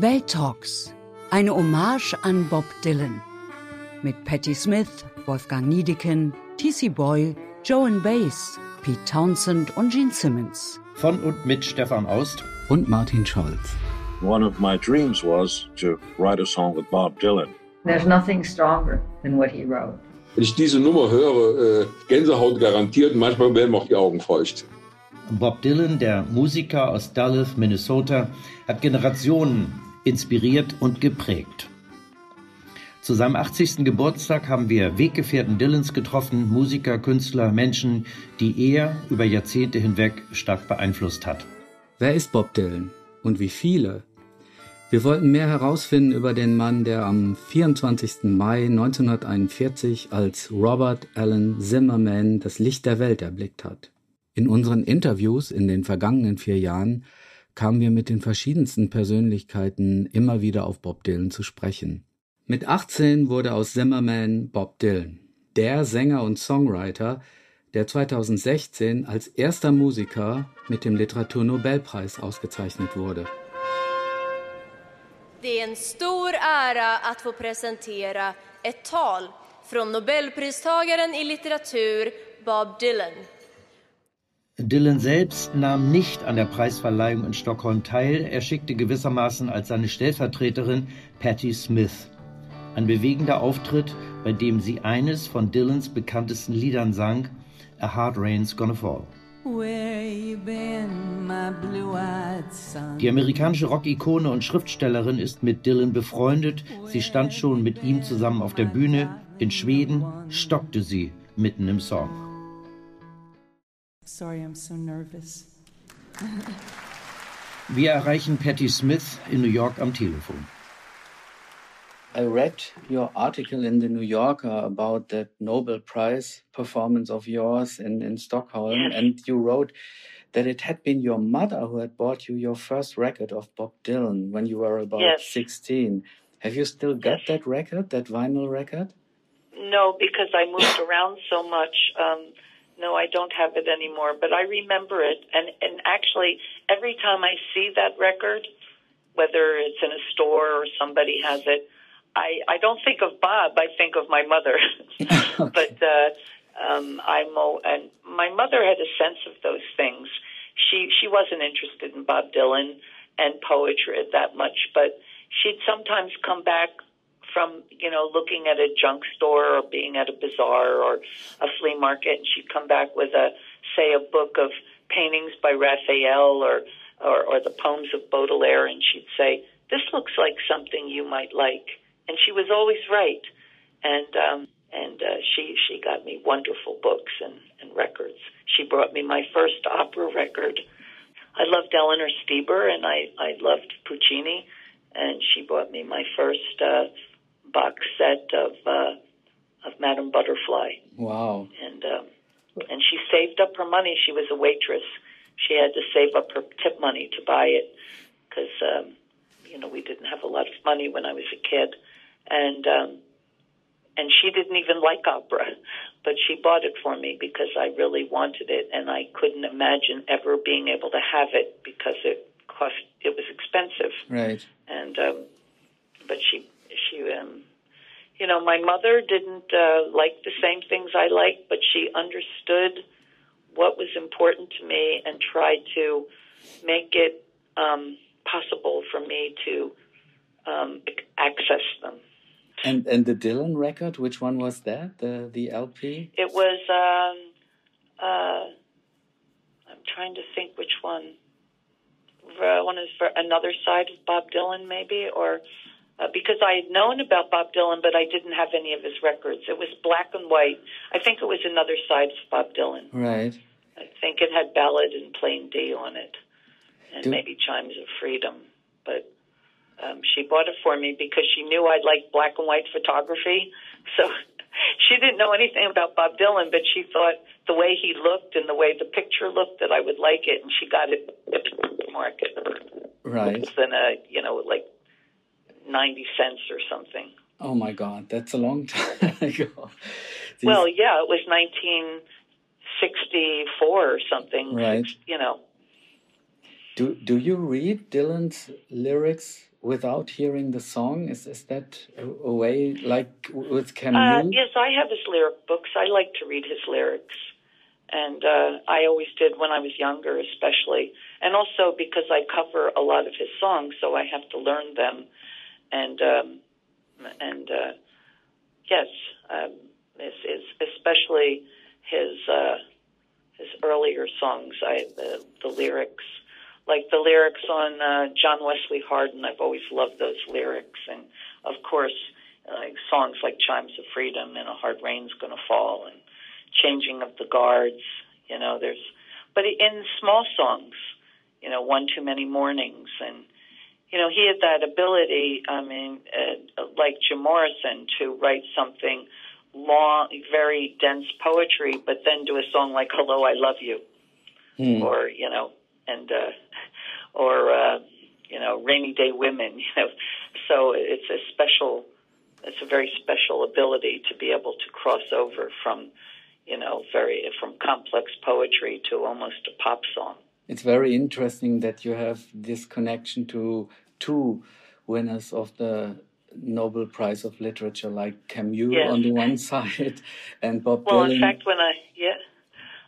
Welt Talks, eine Hommage an Bob Dylan. Mit Patti Smith, Wolfgang Niedecken, T.C. Boyle, Joan Bass, Pete Townsend und Gene Simmons. Von und mit Stefan Aust und Martin Scholz. One of my dreams was to write a song with Bob Dylan. There's nothing stronger than what he wrote. Wenn ich diese Nummer höre, äh, Gänsehaut garantiert, manchmal werden mir auch die Augen feucht. Bob Dylan, der Musiker aus Duluth, Minnesota, hat Generationen inspiriert und geprägt. Zu seinem 80. Geburtstag haben wir Weggefährten Dylans getroffen, Musiker, Künstler, Menschen, die er über Jahrzehnte hinweg stark beeinflusst hat. Wer ist Bob Dylan und wie viele? Wir wollten mehr herausfinden über den Mann, der am 24. Mai 1941 als Robert Allen Zimmerman das Licht der Welt erblickt hat. In unseren Interviews in den vergangenen vier Jahren kamen wir mit den verschiedensten Persönlichkeiten immer wieder auf Bob Dylan zu sprechen. Mit 18 wurde aus Zimmerman Bob Dylan, der Sänger und Songwriter, der 2016 als erster Musiker mit dem Literaturnobelpreis ausgezeichnet wurde. Det är en stor ära att få presentera ett tal från Nobelpristagaren i litteratur Bob Dylan. Dylan selbst nahm nicht an der Preisverleihung in Stockholm teil. Er schickte gewissermaßen als seine Stellvertreterin Patti Smith. Ein bewegender Auftritt, bei dem sie eines von Dylans bekanntesten Liedern sang, A Hard Rain's Gonna Fall. Die amerikanische Rock-Ikone und Schriftstellerin ist mit Dylan befreundet. Sie stand schon mit ihm zusammen auf der Bühne. In Schweden stockte sie mitten im Song. Sorry, I'm so nervous. Wir erreichen Patti Smith in New York am Telefon. I read your article in the New Yorker about that Nobel Prize performance of yours in, in Stockholm, yes. and you wrote that it had been your mother who had bought you your first record of Bob Dylan when you were about yes. 16. Have you still got yes. that record, that vinyl record? No, because I moved around so much. Um, no, I don't have it anymore, but I remember it. And, and actually, every time I see that record, whether it's in a store or somebody has it, I, I don't think of Bob. I think of my mother. okay. But uh, um, I'm and my mother had a sense of those things. She she wasn't interested in Bob Dylan and poetry that much, but she'd sometimes come back from you know looking at a junk store or being at a bazaar or a flea market, and she'd come back with a say a book of paintings by Raphael or or, or the poems of Baudelaire, and she'd say, "This looks like something you might like." and she was always right. And um, and uh, she she got me wonderful books and, and records. She brought me my first opera record. I loved Eleanor Steber and I I loved Puccini, and she bought me my first uh, box set of uh, of Madame Butterfly. Wow! And um, and she saved up her money. She was a waitress. She had to save up her tip money to buy it because um, you know we didn't have a lot of money when I was a kid and um, and she didn't even like opera, but she bought it for me because I really wanted it, and I couldn't imagine ever being able to have it because it cost it was expensive. Right. And um, but she she um, you know my mother didn't uh, like the same things I liked, but she understood what was important to me and tried to make it um, possible for me to um, access them. And and the Dylan record, which one was that? The the LP? It was. Um, uh, I'm trying to think which one. Uh, one is for another side of Bob Dylan, maybe, or uh, because I had known about Bob Dylan, but I didn't have any of his records. It was black and white. I think it was another side of Bob Dylan. Right. I think it had Ballad in Plain D on it, and Do- maybe Chimes of Freedom, but um, she bought it for me because she knew I'd like black and white photography. So she didn't know anything about Bob Dylan, but she thought the way he looked and the way the picture looked that I would like it, and she got it at the market Right. than a you know like ninety cents or something. Oh my God, that's a long time ago. These- Well, yeah, it was nineteen sixty four or something. Right. You know. Do do you read Dylan's lyrics without hearing the song? Is is that a, a way like with Camus? Uh, yes, I have his lyric books. I like to read his lyrics, and uh, I always did when I was younger, especially, and also because I cover a lot of his songs, so I have to learn them, and um, and uh, yes, um, is, is especially his uh, his earlier songs. I the, the lyrics like the lyrics on uh, John Wesley Hardin. I've always loved those lyrics, and of course, like songs like "Chimes of Freedom" and "A Hard Rain's Gonna Fall" and "Changing of the Guards." You know, there's, but in small songs, you know, "One Too Many Mornings" and you know, he had that ability. I mean, uh, like Jim Morrison, to write something long, very dense poetry, but then do a song like "Hello, I Love You," mm. or you know, and uh, or uh, you know rainy day women. You know, so it's a special, it's a very special ability to be able to cross over from you know very from complex poetry to almost a pop song. It's very interesting that you have this connection to two winners of the Nobel Prize of Literature, like Camus yes. on the one side and Bob well, Dylan. Well, in fact, when I yeah,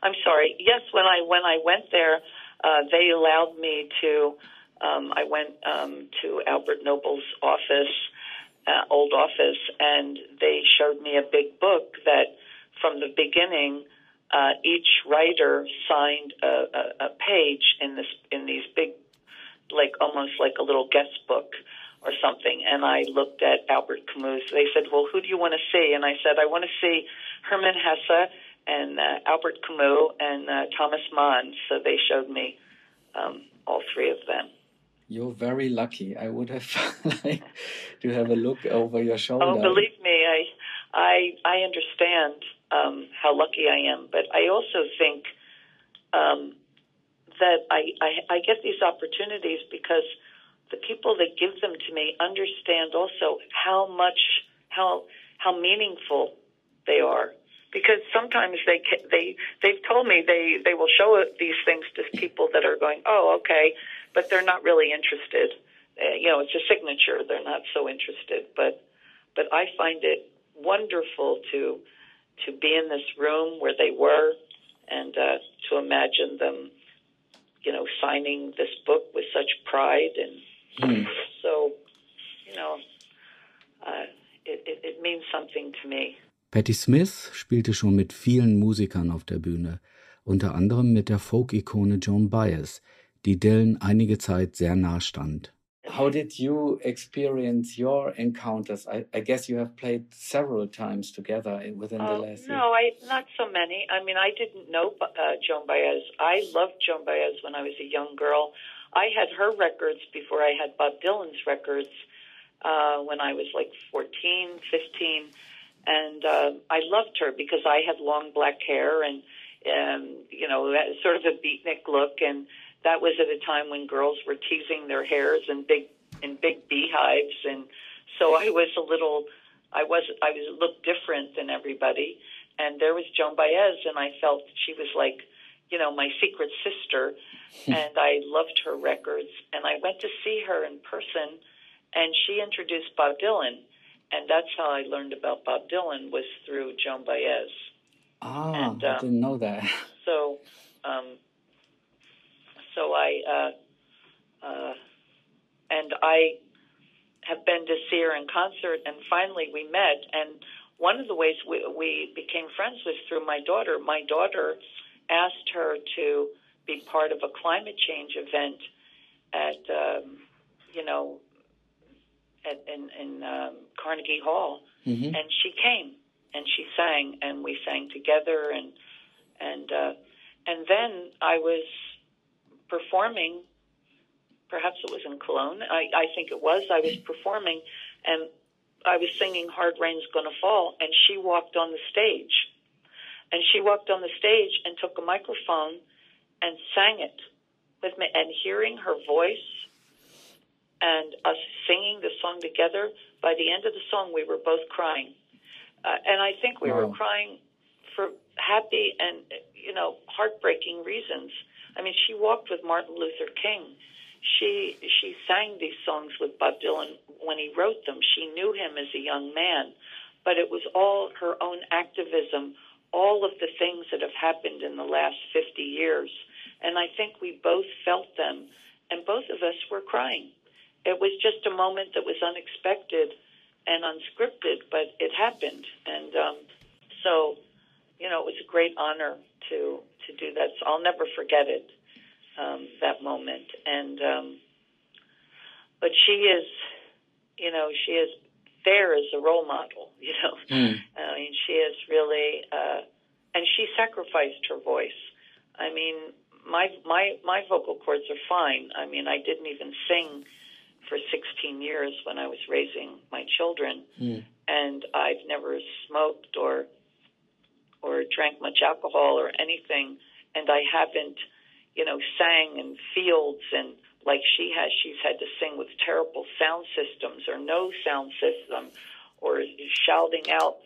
I'm sorry. Yes, when I when I went there, uh, they allowed me to. Um, I went um, to Albert Nobel's office, uh, old office, and they showed me a big book that, from the beginning, uh, each writer signed a, a, a page in this in these big, like almost like a little guest book or something. And I looked at Albert Camus. They said, "Well, who do you want to see?" And I said, "I want to see Hermann Hesse and uh, Albert Camus and uh, Thomas Mann. So they showed me um, all three of them. You're very lucky. I would have liked to have a look over your shoulder. Oh, believe me, I I I understand um, how lucky I am, but I also think um, that I, I I get these opportunities because the people that give them to me understand also how much how how meaningful they are. Because sometimes they they they've told me they they will show these things to people that are going oh okay but they're not really interested. Uh, you know it's a signature. They're not so interested. But but I find it wonderful to to be in this room where they were and uh, to imagine them you know signing this book with such pride and mm. so you know uh, it, it, it means something to me Patti Smith spielte schon mit vielen Musikern auf der Bühne, unter anderem mit der Folk-Ikone Joan Baez, die Dylan einige Zeit sehr nah stand. How did you experience your encounters? I, I guess you have played several times together within uh, the oh, last. No, I, not so many. I mean, I didn't know uh, Joan Baez. I loved Joan Baez when I was a young girl. I had her records before I had Bob Dylan's records uh, when I was like 14, 15 and uh, I loved her because I had long black hair and um, you know sort of a beatnik look, and that was at a time when girls were teasing their hairs in big in big beehives, and so I was a little I was I was looked different than everybody, and there was Joan Baez, and I felt she was like you know my secret sister, and I loved her records, and I went to see her in person, and she introduced Bob Dylan. And that's how I learned about Bob Dylan was through Joan Baez. Ah, and, um, I didn't know that. So, um, so I, uh, uh, and I have been to see her in concert, and finally we met. And one of the ways we, we became friends was through my daughter. My daughter asked her to be part of a climate change event at, um, you know, at, in, in um, Carnegie Hall, mm-hmm. and she came and she sang, and we sang together, and and uh, and then I was performing. Perhaps it was in Cologne. I, I think it was. I was performing, and I was singing "Hard Rain's Gonna Fall," and she walked on the stage, and she walked on the stage and took a microphone and sang it with me. And hearing her voice and us singing the song together. By the end of the song, we were both crying. Uh, and I think we wow. were crying for happy and, you know, heartbreaking reasons. I mean, she walked with Martin Luther King, she she sang these songs with Bob Dylan when he wrote them. She knew him as a young man, but it was all her own activism, all of the things that have happened in the last 50 years. And I think we both felt them, and both of us were crying. It was just a moment that was unexpected and unscripted, but it happened. And um, so, you know, it was a great honor to to do that. So I'll never forget it um, that moment. And um, but she is, you know, she is there as a role model. You know, mm. I mean, she is really, uh, and she sacrificed her voice. I mean, my my my vocal cords are fine. I mean, I didn't even sing for 16 years when I was raising my children, mm. and I've never smoked or or drank much alcohol or anything, and I haven't you know, sang in fields and like she has, she's had to sing with terrible sound systems or no sound system or shouting out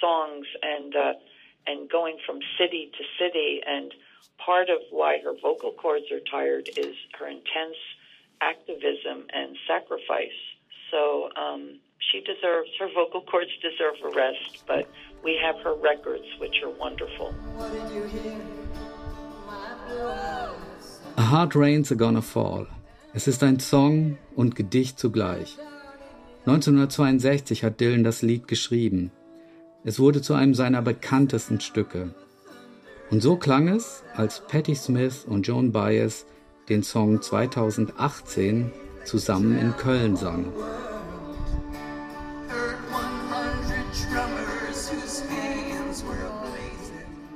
songs and, uh, and going from city to city. And part of why her vocal cords are tired is her intense activism and sacrifice. So, um, she deserves her vocal cords deserve a rest, but we have her records, which are wonderful. A Hard Rain's a Gonna Fall. Es ist ein Song und Gedicht zugleich. 1962 hat Dylan das Lied geschrieben. Es wurde zu einem seiner bekanntesten Stücke. Und so klang es, als Patti Smith und Joan Baez den Song 2018 zusammen in Köln sangen.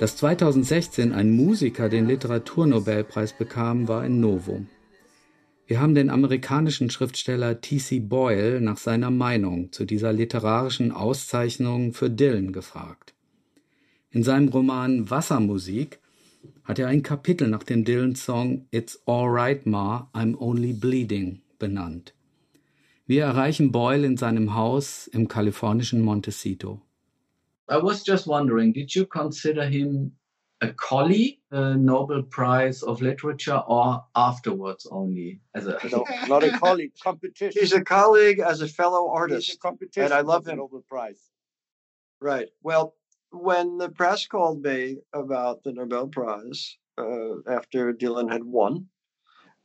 Dass 2016 ein Musiker den Literaturnobelpreis bekam, war ein Novum. Wir haben den amerikanischen Schriftsteller T.C. Boyle nach seiner Meinung zu dieser literarischen Auszeichnung für Dylan gefragt. In seinem Roman Wassermusik hat er ein Kapitel nach dem Dylan-Song It's Alright Ma, I'm Only Bleeding benannt. Wir erreichen Boyle in seinem Haus im kalifornischen Montecito. I was just wondering, did you consider him a colleague, a Nobel Prize of Literature, or afterwards only as a no, not a colleague, competition. He's a colleague as a fellow artist, He's a competition and I love him. Nobel Prize. Right. Well, when the press called me about the Nobel Prize uh, after Dylan had won,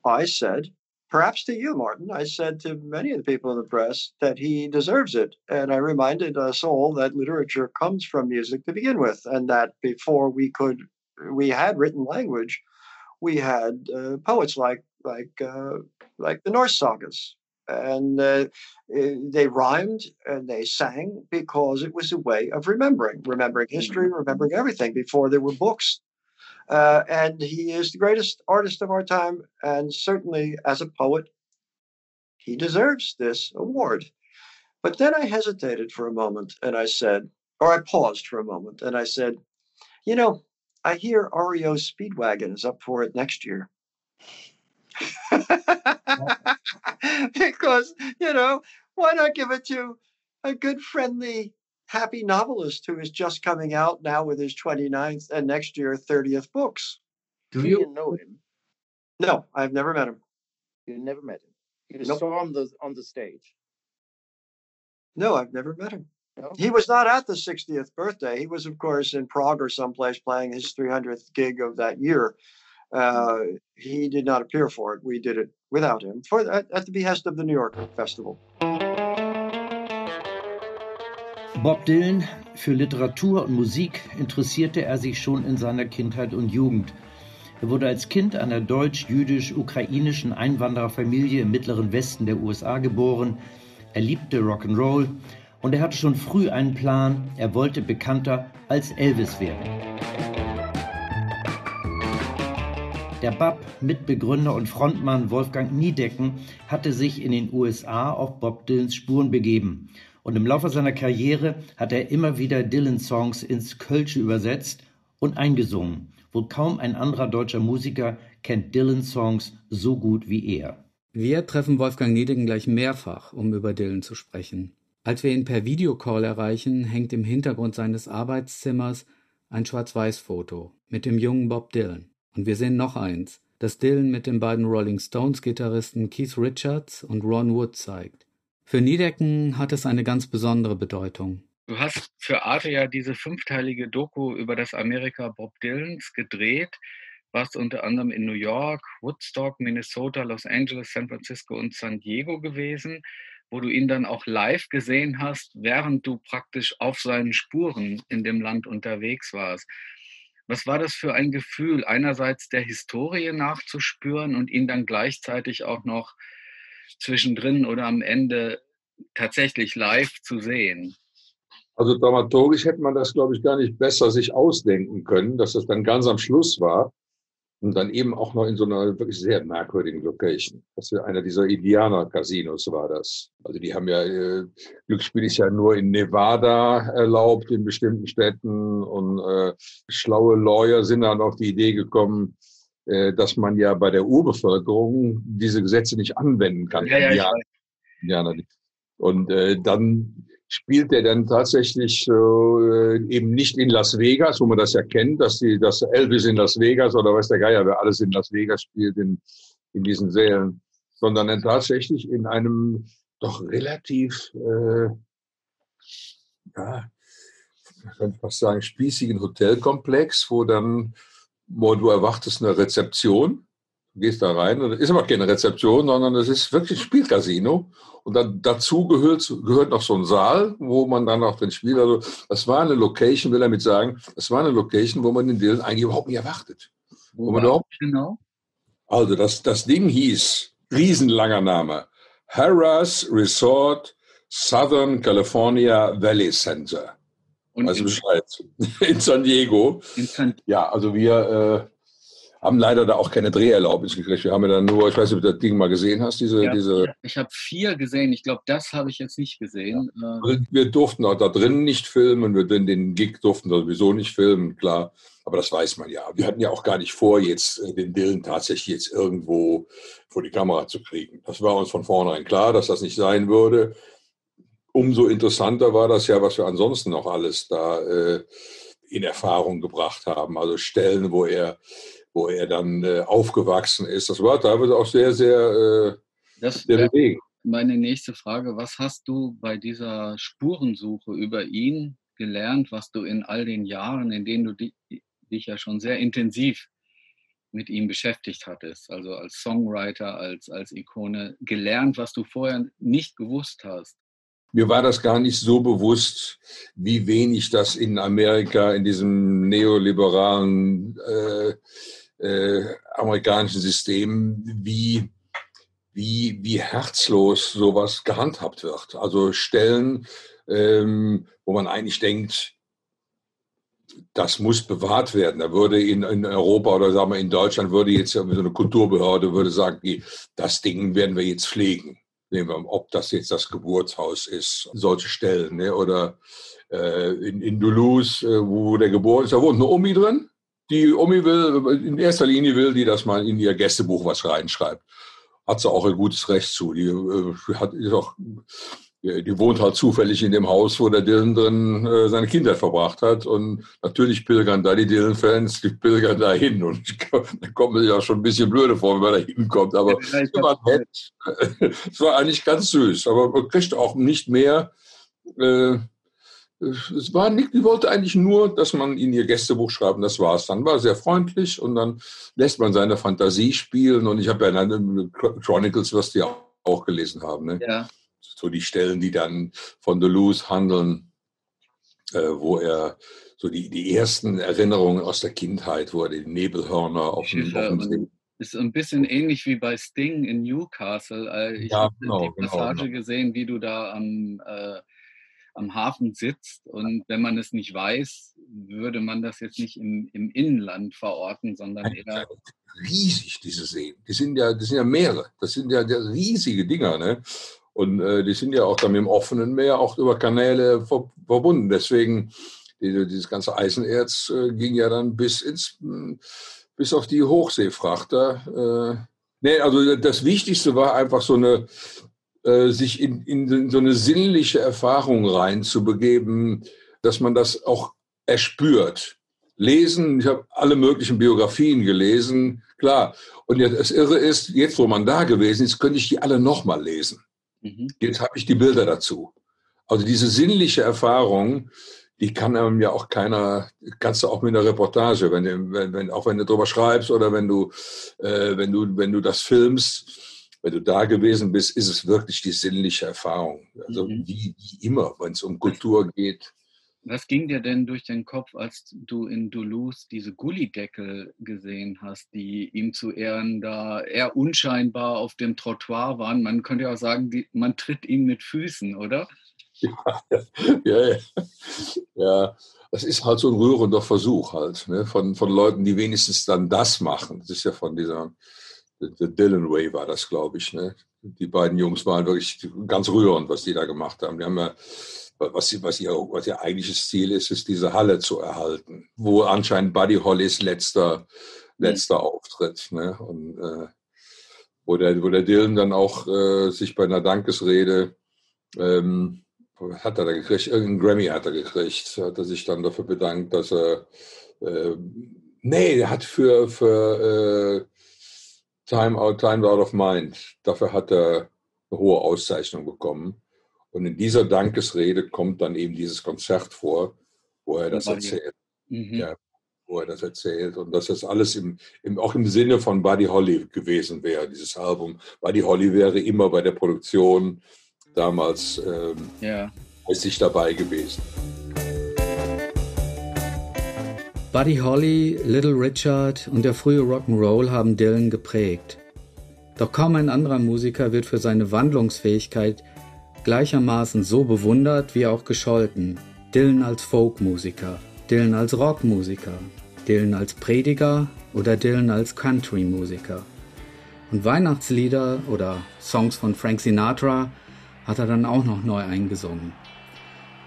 I said perhaps to you, Martin. I said to many of the people in the press that he deserves it. And I reminded us all that literature comes from music to begin with, and that before we could, we had written language, we had uh, poets like like uh, like the Norse sagas, and uh, eh, they rhymed and they sang because it was a way of remembering, remembering history, remembering everything before there were books uh, and he is the greatest artist of our time. And certainly as a poet, he deserves this award. But then I hesitated for a moment and I said, or I paused for a moment and I said, you know, I hear REO Speedwagon is up for it next year. because, you know, why not give it to a good, friendly happy novelist who is just coming out now with his 29th and next year 30th books. Do you, you know him? No, I've never met him. You never met him. You nope. saw him the, on the stage. No, I've never met him. No? He was not at the 60th birthday. He was, of course, in Prague or someplace playing his 300th gig of that year. Uh, he did not appear for it. We did it without him for at, at the behest of the New York Festival. Bob Dylan, für Literatur und Musik interessierte er sich schon in seiner Kindheit und Jugend. Er wurde als Kind einer deutsch-jüdisch-ukrainischen Einwandererfamilie im mittleren Westen der USA geboren. Er liebte Rock'n'Roll und er hatte schon früh einen Plan. Er wollte bekannter als Elvis werden. Der BAP, Mitbegründer und Frontmann Wolfgang Niedecken, hatte sich in den USA auf Bob Dylans Spuren begeben und im Laufe seiner Karriere hat er immer wieder Dylan-Songs ins Kölsche übersetzt und eingesungen. Wohl kaum ein anderer deutscher Musiker kennt Dylan-Songs so gut wie er. Wir treffen Wolfgang Niedegen gleich mehrfach, um über Dylan zu sprechen. Als wir ihn per Videocall erreichen, hängt im Hintergrund seines Arbeitszimmers ein Schwarz-Weiß-Foto mit dem jungen Bob Dylan. Und wir sehen noch eins, das Dylan mit den beiden Rolling Stones-Gitarristen Keith Richards und Ron Wood zeigt. Für Niedecken hat es eine ganz besondere Bedeutung. Du hast für Arte ja diese fünfteilige Doku über das Amerika Bob Dylans gedreht, warst unter anderem in New York, Woodstock, Minnesota, Los Angeles, San Francisco und San Diego gewesen, wo du ihn dann auch live gesehen hast, während du praktisch auf seinen Spuren in dem Land unterwegs warst. Was war das für ein Gefühl, einerseits der Historie nachzuspüren und ihn dann gleichzeitig auch noch zwischendrin oder am Ende tatsächlich live zu sehen? Also dramaturgisch hätte man das, glaube ich, gar nicht besser sich ausdenken können, dass das dann ganz am Schluss war und dann eben auch noch in so einer wirklich sehr merkwürdigen Location. Das ist einer dieser Indianer-Casinos war das. Also die haben ja, äh, Glücksspiel ist ja nur in Nevada erlaubt, in bestimmten Städten und äh, schlaue Lawyer sind dann auf die Idee gekommen, dass man ja bei der Urbevölkerung diese Gesetze nicht anwenden kann. Ja, ja. Indianer. Und äh, dann spielt er dann tatsächlich äh, eben nicht in Las Vegas, wo man das ja kennt, dass die, dass Elvis in Las Vegas oder weiß der Geier, wer alles in Las Vegas spielt in, in diesen Sälen, sondern dann tatsächlich in einem doch relativ, äh, ja, ich könnte fast sagen, spießigen Hotelkomplex, wo dann, wo du erwartest eine Rezeption gehst da rein und ist aber keine Rezeption, sondern es ist wirklich ein Spielcasino. Und dann dazu gehört, gehört noch so ein Saal, wo man dann auch drin spielt. Also das war eine Location, will er damit sagen, das war eine Location, wo man den Dylan eigentlich überhaupt nicht erwartet. Wo Wo man überhaupt, genau? also das, das Ding hieß, riesenlanger Name, Harrah's Resort Southern California Valley Center. Und also in- Bescheid. In San Diego. In San Ja, also wir äh, haben leider da auch keine Dreherlaubnis gekriegt. Wir haben ja dann nur, ich weiß nicht, ob du das Ding mal gesehen hast, diese, Ja, diese Ich habe vier gesehen. Ich glaube, das habe ich jetzt nicht gesehen. Äh, Also wir durften auch da drin nicht filmen, wir den, den Gig durften sowieso nicht filmen, klar. Aber das weiß man ja. Wir hatten ja auch gar nicht vor, jetzt äh, den Dylan tatsächlich jetzt irgendwo vor die Kamera zu kriegen. Das war uns von vornherein klar, dass das nicht sein würde. Umso interessanter war das ja, was wir ansonsten noch alles da äh, in Erfahrung gebracht haben. Also Stellen, wo er, wo er dann äh, aufgewachsen ist. Das war teilweise auch sehr, sehr, äh, das sehr bewegend. meine nächste Frage. Was hast du bei dieser Spurensuche über ihn gelernt, was du in all den Jahren, in denen du dich, dich ja schon sehr intensiv mit ihm beschäftigt hattest, also als Songwriter, als, als Ikone, gelernt, was du vorher nicht gewusst hast? Mir war das gar nicht so bewusst, wie wenig das in Amerika, in diesem neoliberalen äh, äh, amerikanischen System, wie, wie, wie herzlos sowas gehandhabt wird. Also Stellen, ähm, wo man eigentlich denkt, das muss bewahrt werden. Da würde in, in Europa oder sagen wir in Deutschland würde jetzt so eine Kulturbehörde würde sagen, das Ding werden wir jetzt pflegen. Nehmen wir, ob das jetzt das Geburtshaus ist, solche Stellen, ne? oder äh, in, in Toulouse, äh, wo der geboren ist, da wohnt eine Omi drin. Die Omi will, in erster Linie will die, dass man in ihr Gästebuch was reinschreibt. Hat sie auch ein gutes Recht zu. Die äh, hat, ist auch, äh, die wohnt halt zufällig in dem Haus, wo der Dylan drin äh, seine Kindheit verbracht hat. Und natürlich pilgern da die Dylan-Fans, die pilgern da hin. Und ich, da kommt mir ja schon ein bisschen blöde vor, wenn man da hinkommt. Aber Ja, es war. Es war eigentlich ganz süß. Aber man kriegt auch nicht mehr. Äh, es war nicht, die wollte eigentlich nur, dass man in ihr Gästebuch schreibt und das war's. Dann war sehr freundlich und dann lässt man seine Fantasie spielen. Und ich habe ja dann Chronicles, was die auch, auch gelesen haben. Ne? Ja. So die Stellen, die dann von Deleuze handeln, äh, wo er so die, die ersten Erinnerungen aus der Kindheit, wo er die Nebelhörner auf dem, auf dem. Ist ein bisschen ähnlich wie bei Sting in Newcastle. Äh, Ich Ja, habe genau, die genau, Passage genau. gesehen, wie du da am, äh, am Hafen sitzt. Und wenn man es nicht weiß, würde man das jetzt nicht im, im Innenland verorten, sondern eher. riesig, diese Seen. Die sind ja, das sind ja Meere. Das sind ja riesige Dinger, ne? Und äh, die sind ja auch dann mit dem offenen Meer auch über Kanäle ver verbunden. Deswegen, die, dieses ganze Eisenerz äh, ging ja dann bis ins, mh, bis auf die Hochseefrachter. Äh, nee, also das Wichtigste war einfach so eine, äh, sich in, in so eine sinnliche Erfahrung reinzubegeben, dass man das auch erspürt lesen. Ich habe alle möglichen Biografien gelesen, klar. Und jetzt, das Irre ist, jetzt wo man da gewesen ist, könnte ich die alle nochmal lesen. Mhm. Jetzt habe ich die Bilder dazu. Also diese sinnliche Erfahrung, die kann einem ja auch keiner, kannst du auch mit einer Reportage, wenn, wenn, wenn auch wenn du drüber schreibst oder wenn du, äh, wenn du, wenn du das filmst, wenn du da gewesen bist, ist es wirklich die sinnliche Erfahrung. Also mhm. wie, wie immer, wenn es um Kultur geht. Was ging dir denn durch den Kopf, als du in Duluth diese Gullideckel gesehen hast, die ihm zu Ehren da eher unscheinbar auf dem Trottoir waren? Man könnte ja auch sagen, die, man tritt ihn mit Füßen, oder? Ja, ja, ja. ja, das ist halt so ein rührender Versuch halt, ne? von, von Leuten, die wenigstens dann das machen. Das ist ja von dieser, der Dylan Way war das, glaube ich. Ne? Die beiden Jungs waren wirklich ganz rührend, was die da gemacht haben. Die haben ja, was, was, ihr, was ihr eigentliches Ziel ist, ist diese Halle zu erhalten, wo anscheinend Buddy Hollys letzter, letzter mhm. Auftritt. Ne? Und äh, wo, der, wo der Dylan dann auch äh, sich bei einer Dankesrede ähm, hat er da gekriegt? Irgendeinen Grammy hat er gekriegt. Hat er sich dann dafür bedankt, dass er. Äh, nee, der hat für, für äh, Time, Out, Time Out of Mind, dafür hat er eine hohe Auszeichnung bekommen. Und in dieser Dankesrede kommt dann eben dieses Konzert vor, wo er das erzählt. Mhm. Ja, wo er das erzählt und dass das alles im, im, auch im Sinne von Buddy Holly gewesen wäre, dieses Album. Buddy Holly wäre immer bei der Produktion damals ähm, ja. ist dabei gewesen. Buddy Holly, Little Richard und der frühe Rock'n'Roll haben Dylan geprägt. Doch kaum ein anderer Musiker wird für seine Wandlungsfähigkeit gleichermaßen so bewundert wie auch gescholten. Dylan als Folkmusiker, Dylan als Rockmusiker, Dylan als Prediger oder Dylan als Country-Musiker. Und Weihnachtslieder oder Songs von Frank Sinatra hat er dann auch noch neu eingesungen.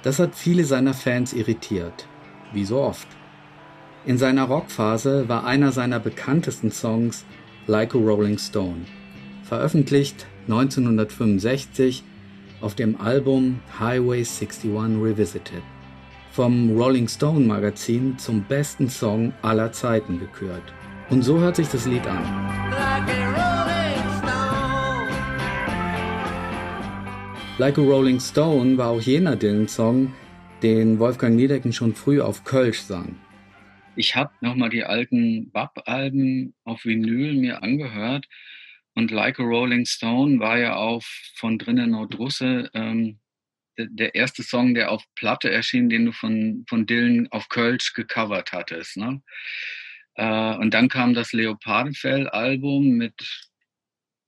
Das hat viele seiner Fans irritiert, wie so oft. In seiner Rockphase war einer seiner bekanntesten Songs Like a Rolling Stone, veröffentlicht 1965 auf dem Album Highway 61 Revisited, vom Rolling Stone Magazin zum besten Song aller Zeiten gekürt. Und so hört sich das Lied an. Like a Rolling Stone war auch jener Dylan-Song, den Wolfgang Niedecken schon früh auf Kölsch sang. Ich habe nochmal die alten Bab-Alben auf Vinyl mir angehört und Like a Rolling Stone war ja auch von drinnen Nordrusse ähm, der, der, erste Song, der auf Platte erschien, den du von, von Dylan auf Kölsch gecovert hattest. Ne? Äh, und dann kam das Leopardenfell-Album mit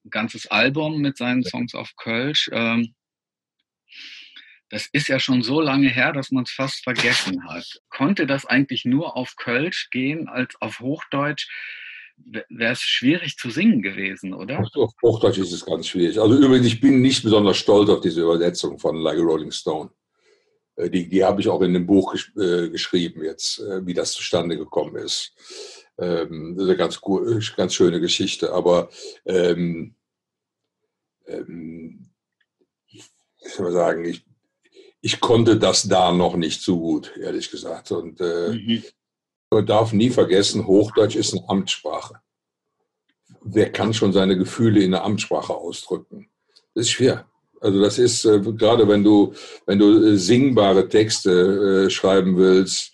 ein ganzes Album mit seinen Songs auf Kölsch. Ähm, das ist ja schon so lange her, dass man es fast vergessen hat. Konnte das eigentlich nur auf Kölsch gehen als auf Hochdeutsch? Wäre es schwierig zu singen gewesen, oder? Auf Hochdeutsch ist es ganz schwierig. Also übrigens, ich bin nicht besonders stolz auf diese Übersetzung von Like a Rolling Stone. Äh, die, die habe ich auch in dem Buch gesch äh, geschrieben jetzt, äh, wie das zustande gekommen ist. Ähm, das ist eine ganz, ganz schöne Geschichte. Aber ähm, ähm, ich soll mal sagen, ich, ich konnte das da noch nicht so gut, ehrlich gesagt. Und äh, mhm. Man darf nie vergessen, Hochdeutsch ist eine Amtssprache. Wer kann schon seine Gefühle in der Amtssprache ausdrücken? Das ist schwer. Also das ist äh, gerade wenn du wenn du äh, singbare Texte äh, schreiben willst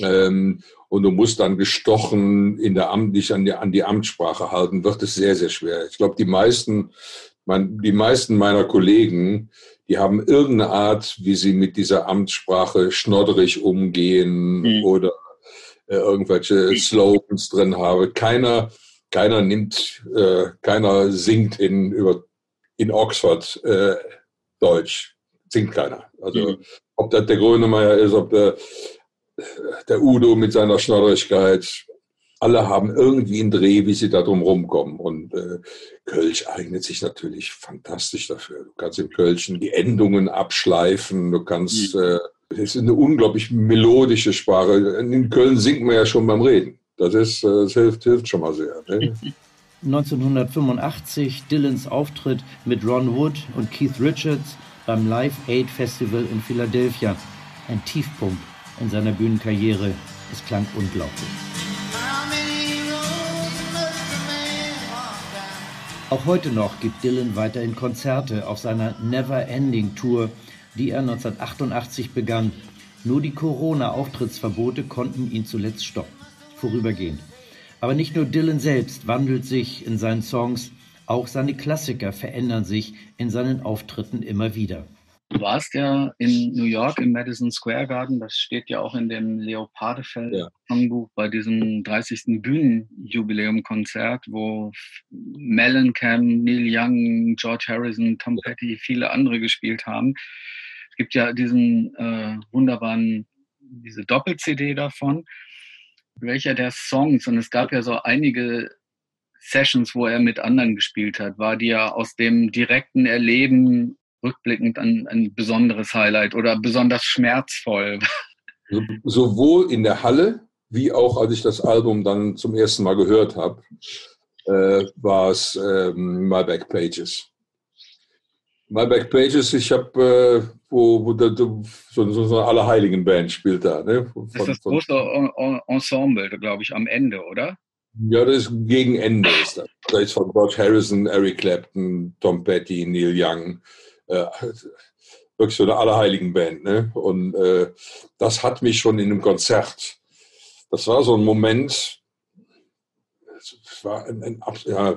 ähm, und du musst dann gestochen in der Amt dich an die an die Amtssprache halten, wird es sehr sehr schwer. Ich glaube die meisten mein, die meisten meiner Kollegen die haben irgendeine Art, wie sie mit dieser Amtssprache schnodderig umgehen mhm. oder äh, irgendwelche Slogans drin haben. Keiner, keiner nimmt, äh, keiner singt in, über, in Oxford äh, Deutsch. Singt keiner. Also mhm. ob das der Grönemeyer ist, ob der, der Udo mit seiner Schnodderigkeit, alle haben irgendwie einen Dreh, wie sie da drum rumkommen. Und äh, Kölsch eignet sich natürlich fantastisch dafür. Du kannst im Kölschen die Endungen abschleifen, du kannst, mhm. äh, es ist eine unglaublich melodische Sprache. In Köln singt man ja schon beim Reden. Das, ist, äh, das hilft, hilft schon mal sehr. Ne? 1985 Dylans Auftritt mit Ron Wood und Keith Richards beim Live Aid Festival in Philadelphia. Ein Tiefpunkt in seiner Bühnenkarriere Es klang unglaublich. Auch heute noch gibt Dylan weiterhin Konzerte auf seiner Never Ending Tour, die er 1988 begann. Nur die Corona-Auftrittsverbote konnten ihn zuletzt stoppen. Vorübergehend. Aber nicht nur Dylan selbst wandelt sich in seinen Songs, auch seine Klassiker verändern sich in seinen Auftritten immer wieder. Du warst ja in New York im Madison Square Garden, das steht ja auch in dem Leopardefeld-Songbuch bei diesem 30. Bühnenjubiläum-Konzert, wo Mellencamp, Neil Young, George Harrison, Tom Petty, viele andere gespielt haben. Es gibt ja diesen äh, wunderbaren, diese Doppel-CD davon. Welcher der Songs, und es gab ja so einige Sessions, wo er mit anderen gespielt hat, war dir aus dem direkten Erleben rückblickend ein, ein besonderes Highlight oder besonders schmerzvoll? Sowohl in der Halle wie auch als ich das Album dann zum ersten Mal gehört habe, äh, war es ähm, My Back Pages. My Back Pages, ich habe, äh, wo, wo da, so, so, so eine Allerheiligen-Band spielt da. Ne? Von, das ist das große Ensemble, glaube ich, am Ende, oder? Ja, das ist gegen Ende ist das. Da ist von George Harrison, Eric Clapton, Tom Petty, Neil Young, äh, wirklich so eine allerheiligen Band. Ne? Und äh, das hat mich schon in einem Konzert, das war so ein Moment, war ein, ein ja,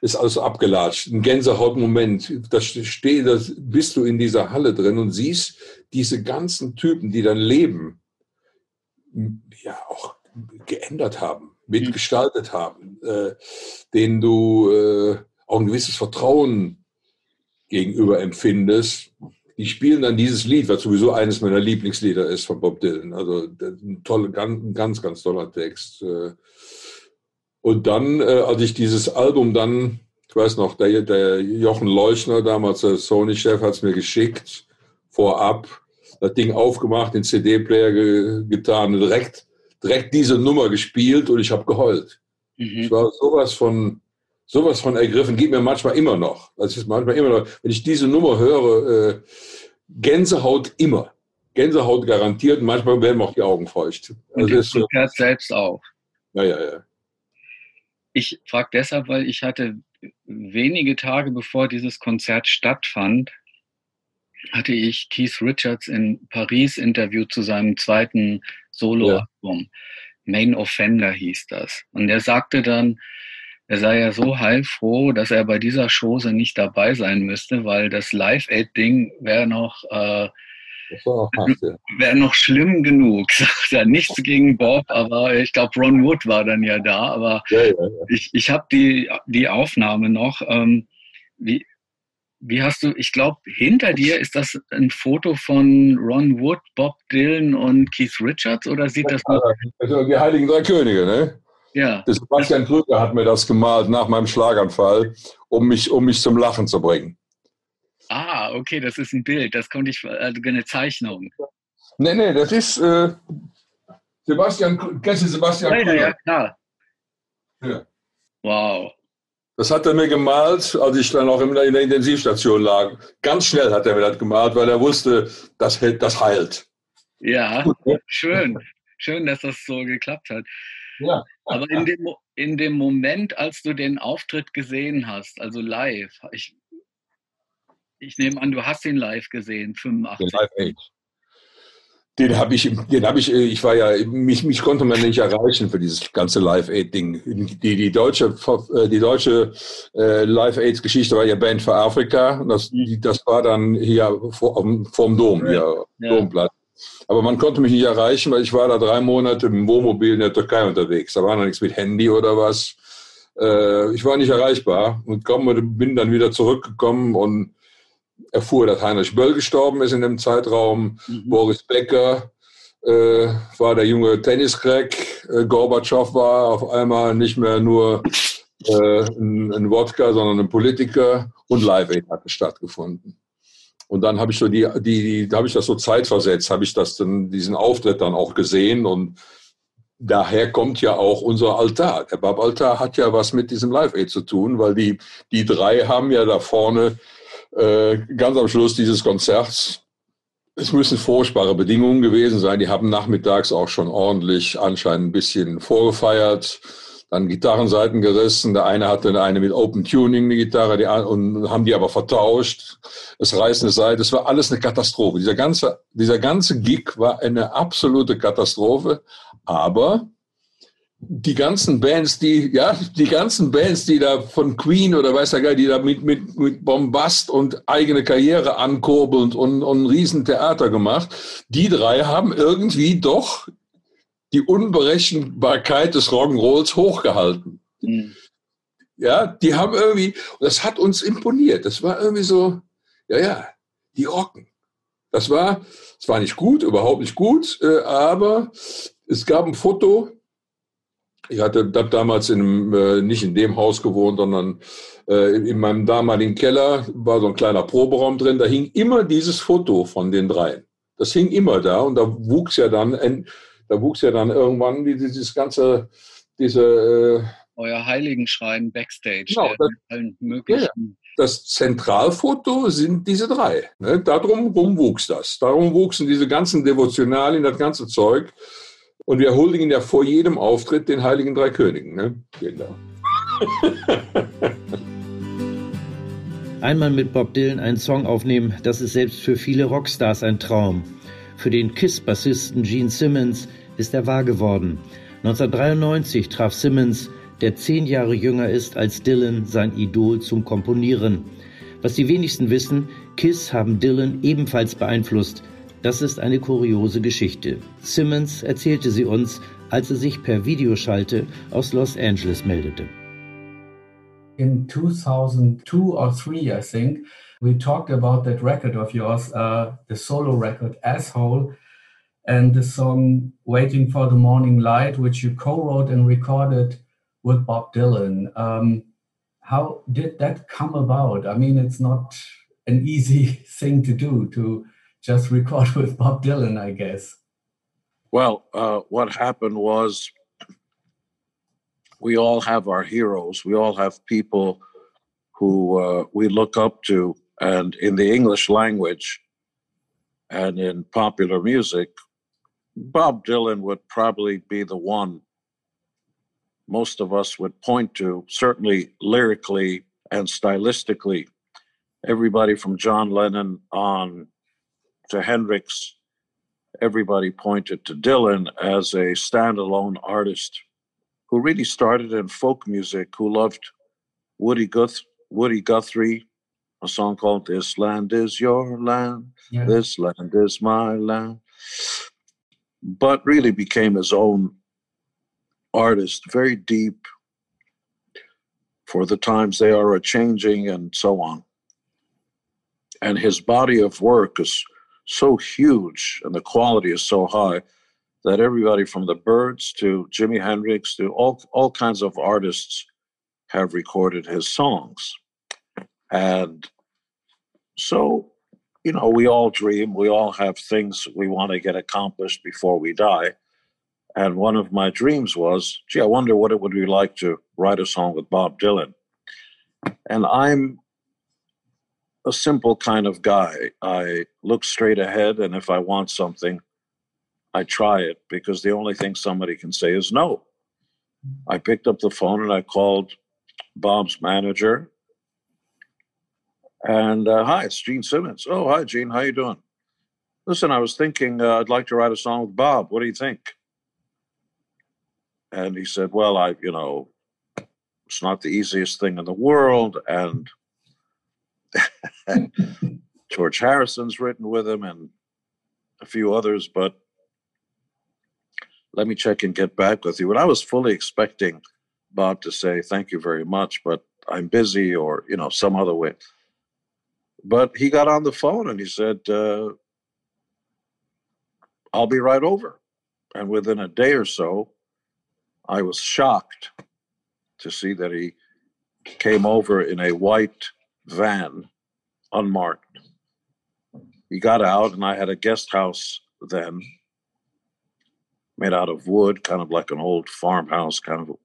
ist alles abgelatscht, ein Gänsehautmoment. Da steh, da bist du in dieser Halle drin und siehst diese ganzen Typen, die dein Leben ja auch geändert haben mitgestaltet haben, äh, denen du äh, auch ein gewisses Vertrauen gegenüber empfindest. Die spielen dann dieses Lied, was sowieso eines meiner Lieblingslieder ist von Bob Dylan. Also ein, tolle, ganz, ganz, ganz toller Text. Äh. Und dann, äh, als ich dieses Album dann, ich weiß noch, der, der Jochen Leuchner, damals der Sony-Chef, hat es mir geschickt, vorab, das Ding aufgemacht, den CD-Player ge getan, direkt direkt diese Nummer gespielt und ich habe geheult. Mhm. Ich war sowas von, sowas von ergriffen, geht mir manchmal immer noch. Das ist manchmal immer noch, wenn ich diese Nummer höre, äh, Gänsehaut immer. Gänsehaut garantiert manchmal werden mir auch die Augen feucht. Also und du so, selbst auch. Ja, ja, ja. Ich frage deshalb, weil ich hatte wenige Tage bevor dieses Konzert stattfand, hatte ich Keith Richards in Paris interviewt zu seinem zweiten Soloalbum. Ja. Main Offender hieß das. Und er sagte dann, er sei ja so heilfroh, dass er bei dieser Chose nicht dabei sein müsste, weil das Live-Aid-Ding wäre noch, äh, wäre noch schlimm genug. Sagt er. Nichts gegen Bob, aber ich glaube, Ron Wood war dann ja da. Aber ja, ja, ja. ich, ich habe die, die Aufnahme noch. Ähm, wie, wie hast du, ich glaube, hinter dir ist das ein Foto von Ron Wood, Bob Dylan und Keith Richards oder sieht das noch? Also die Heiligen Drei Könige, ne? Ja. Sebastian Krüger hat mir das gemalt nach meinem Schlaganfall, um mich, um mich zum Lachen zu bringen. Ah, okay, das ist ein Bild. Das konnte ich, also eine Zeichnung. Nee, nee, das ist äh, Sebastian, kennst du Sebastian ja, Krüger? Ja, ja, klar. Ja. Wow. Das hat er mir gemalt, als ich dann auch in der Intensivstation lag. Ganz schnell hat er mir das gemalt, weil er wusste, das, das heilt. Ja, schön. Schön, dass das so geklappt hat. Ja. Aber in dem, in dem Moment, als du den Auftritt gesehen hast, also live, ich, ich nehme an, du hast ihn live gesehen, 85. Live Age. Den habe ich, den habe ich, äh, ich war ja, mich, mich konnte man nicht erreichen für dieses ganze Live-Aid-Ding. Die, die deutsche, äh, die deutsche äh, Live-Aids-Geschichte war ja Band for Africa. Das, mhm. das war dann hier vor, vorm Dom, hier, ja. Domplatz. Aber man konnte mich nicht erreichen, weil ich war da drei Monate im Wohnmobil in der Türkei unterwegs. Da war noch nichts mit Handy oder was. Äh, ich war nicht erreichbar und komm, bin dann wieder zurückgekommen und erfuhr, dass Heinrich Böll gestorben ist in dem Zeitraum. Mhm. Boris Becker äh, war der junge Tenniscrack. Äh, Gorbatschow war auf einmal nicht mehr nur äh, ein, ein Wodka, sondern ein Politiker. Und Live Aid hatte stattgefunden. Und dann habe ich so die, die, da habe ich das so zeitversetzt, habe ich das dann, diesen Auftritt dann auch gesehen und daher kommt ja auch unser Altar. Der Bab-Altar hat ja was mit diesem Live Aid zu tun, weil die, die drei haben ja da vorne äh, ganz am Schluss dieses Konzerts Es müssen furchtbare Bedingungen gewesen sein. Die haben nachmittags auch schon ordentlich anscheinend ein bisschen vorgefeiert. Dann Gitarrenseiten gerissen. Der eine hatte eine mit Open Tuning, eine Gitarre, die, und haben die aber vertauscht. Das reißende Seite. Das war alles eine Katastrophe. Dieser ganze, dieser ganze Gig war eine absolute Katastrophe. Aber die ganzen Bands, die, ja, die ganzen Bands, die da von Queen oder weiß der Geil, die da mit, mit, mit Bombast und eigene Karriere ankurbelnd und, und ein Riesentheater gemacht, die drei haben irgendwie doch die Unberechenbarkeit des Rock'n'Rolls hochgehalten. Mhm. Ja, die haben irgendwie, das hat uns imponiert. Das war irgendwie so, ja, ja, die rocken. Das war, es war nicht gut, überhaupt nicht gut, äh, aber es gab ein Foto, ich hatte hab damals in einem, äh, nicht in dem Haus gewohnt, sondern äh, in meinem damaligen Keller war so ein kleiner Proberaum drin. Da hing immer dieses Foto von den dreien. Das hing immer da und da wuchs ja dann, da wuchs ja dann irgendwann dieses ganze, diese äh, euer Heiligenschrein Backstage. Genau, das, allen möglichen. Ja, das Zentralfoto sind diese drei. Ne? Darum wuchs das. Darum wuchsen diese ganzen Devotionalien, das ganze Zeug. Und wir huldigen ja vor jedem Auftritt den Heiligen Drei Königen. Ne? Genau. Einmal mit Bob Dylan einen Song aufnehmen, das ist selbst für viele Rockstars ein Traum. Für den KISS-Bassisten Gene Simmons ist er wahr geworden. 1993 traf Simmons, der zehn Jahre jünger ist als Dylan, sein Idol zum Komponieren. Was die wenigsten wissen, KISS haben Dylan ebenfalls beeinflusst – Das ist eine kuriose Geschichte. Simmons erzählte sie uns, als er sich per Videoschalte aus Los Angeles meldete. In 2002 or 3, I think, we talked about that record of yours, uh, the solo record Asshole, and the song Waiting for the Morning Light, which you co-wrote and recorded with Bob Dylan. Um, how did that come about? I mean, it's not an easy thing to do to just record with Bob Dylan, I guess. Well, uh, what happened was we all have our heroes. We all have people who uh, we look up to. And in the English language and in popular music, Bob Dylan would probably be the one most of us would point to, certainly lyrically and stylistically. Everybody from John Lennon on to Hendrix, everybody pointed to Dylan as a standalone artist who really started in folk music, who loved Woody, Guth- Woody Guthrie, a song called This Land Is Your Land, yeah. This Land Is My Land, but really became his own artist, very deep for the times they are a changing and so on. And his body of work is so huge and the quality is so high that everybody from the Byrds to Jimi Hendrix to all, all kinds of artists have recorded his songs. And so, you know, we all dream, we all have things we want to get accomplished before we die. And one of my dreams was, gee, I wonder what it would be like to write a song with Bob Dylan. And I'm a simple kind of guy. I look straight ahead, and if I want something, I try it because the only thing somebody can say is no. I picked up the phone and I called Bob's manager. And uh, hi, it's Gene Simmons. Oh, hi, Gene. How you doing? Listen, I was thinking uh, I'd like to write a song with Bob. What do you think? And he said, Well, I, you know, it's not the easiest thing in the world, and George Harrison's written with him and a few others, but let me check and get back with you. And I was fully expecting Bob to say, thank you very much, but I'm busy or, you know, some other way. But he got on the phone and he said, uh, I'll be right over. And within a day or so, I was shocked to see that he came over in a white van, unmarked. He got out, and I had a guest house then, made out of wood, kind of like an old farmhouse kind of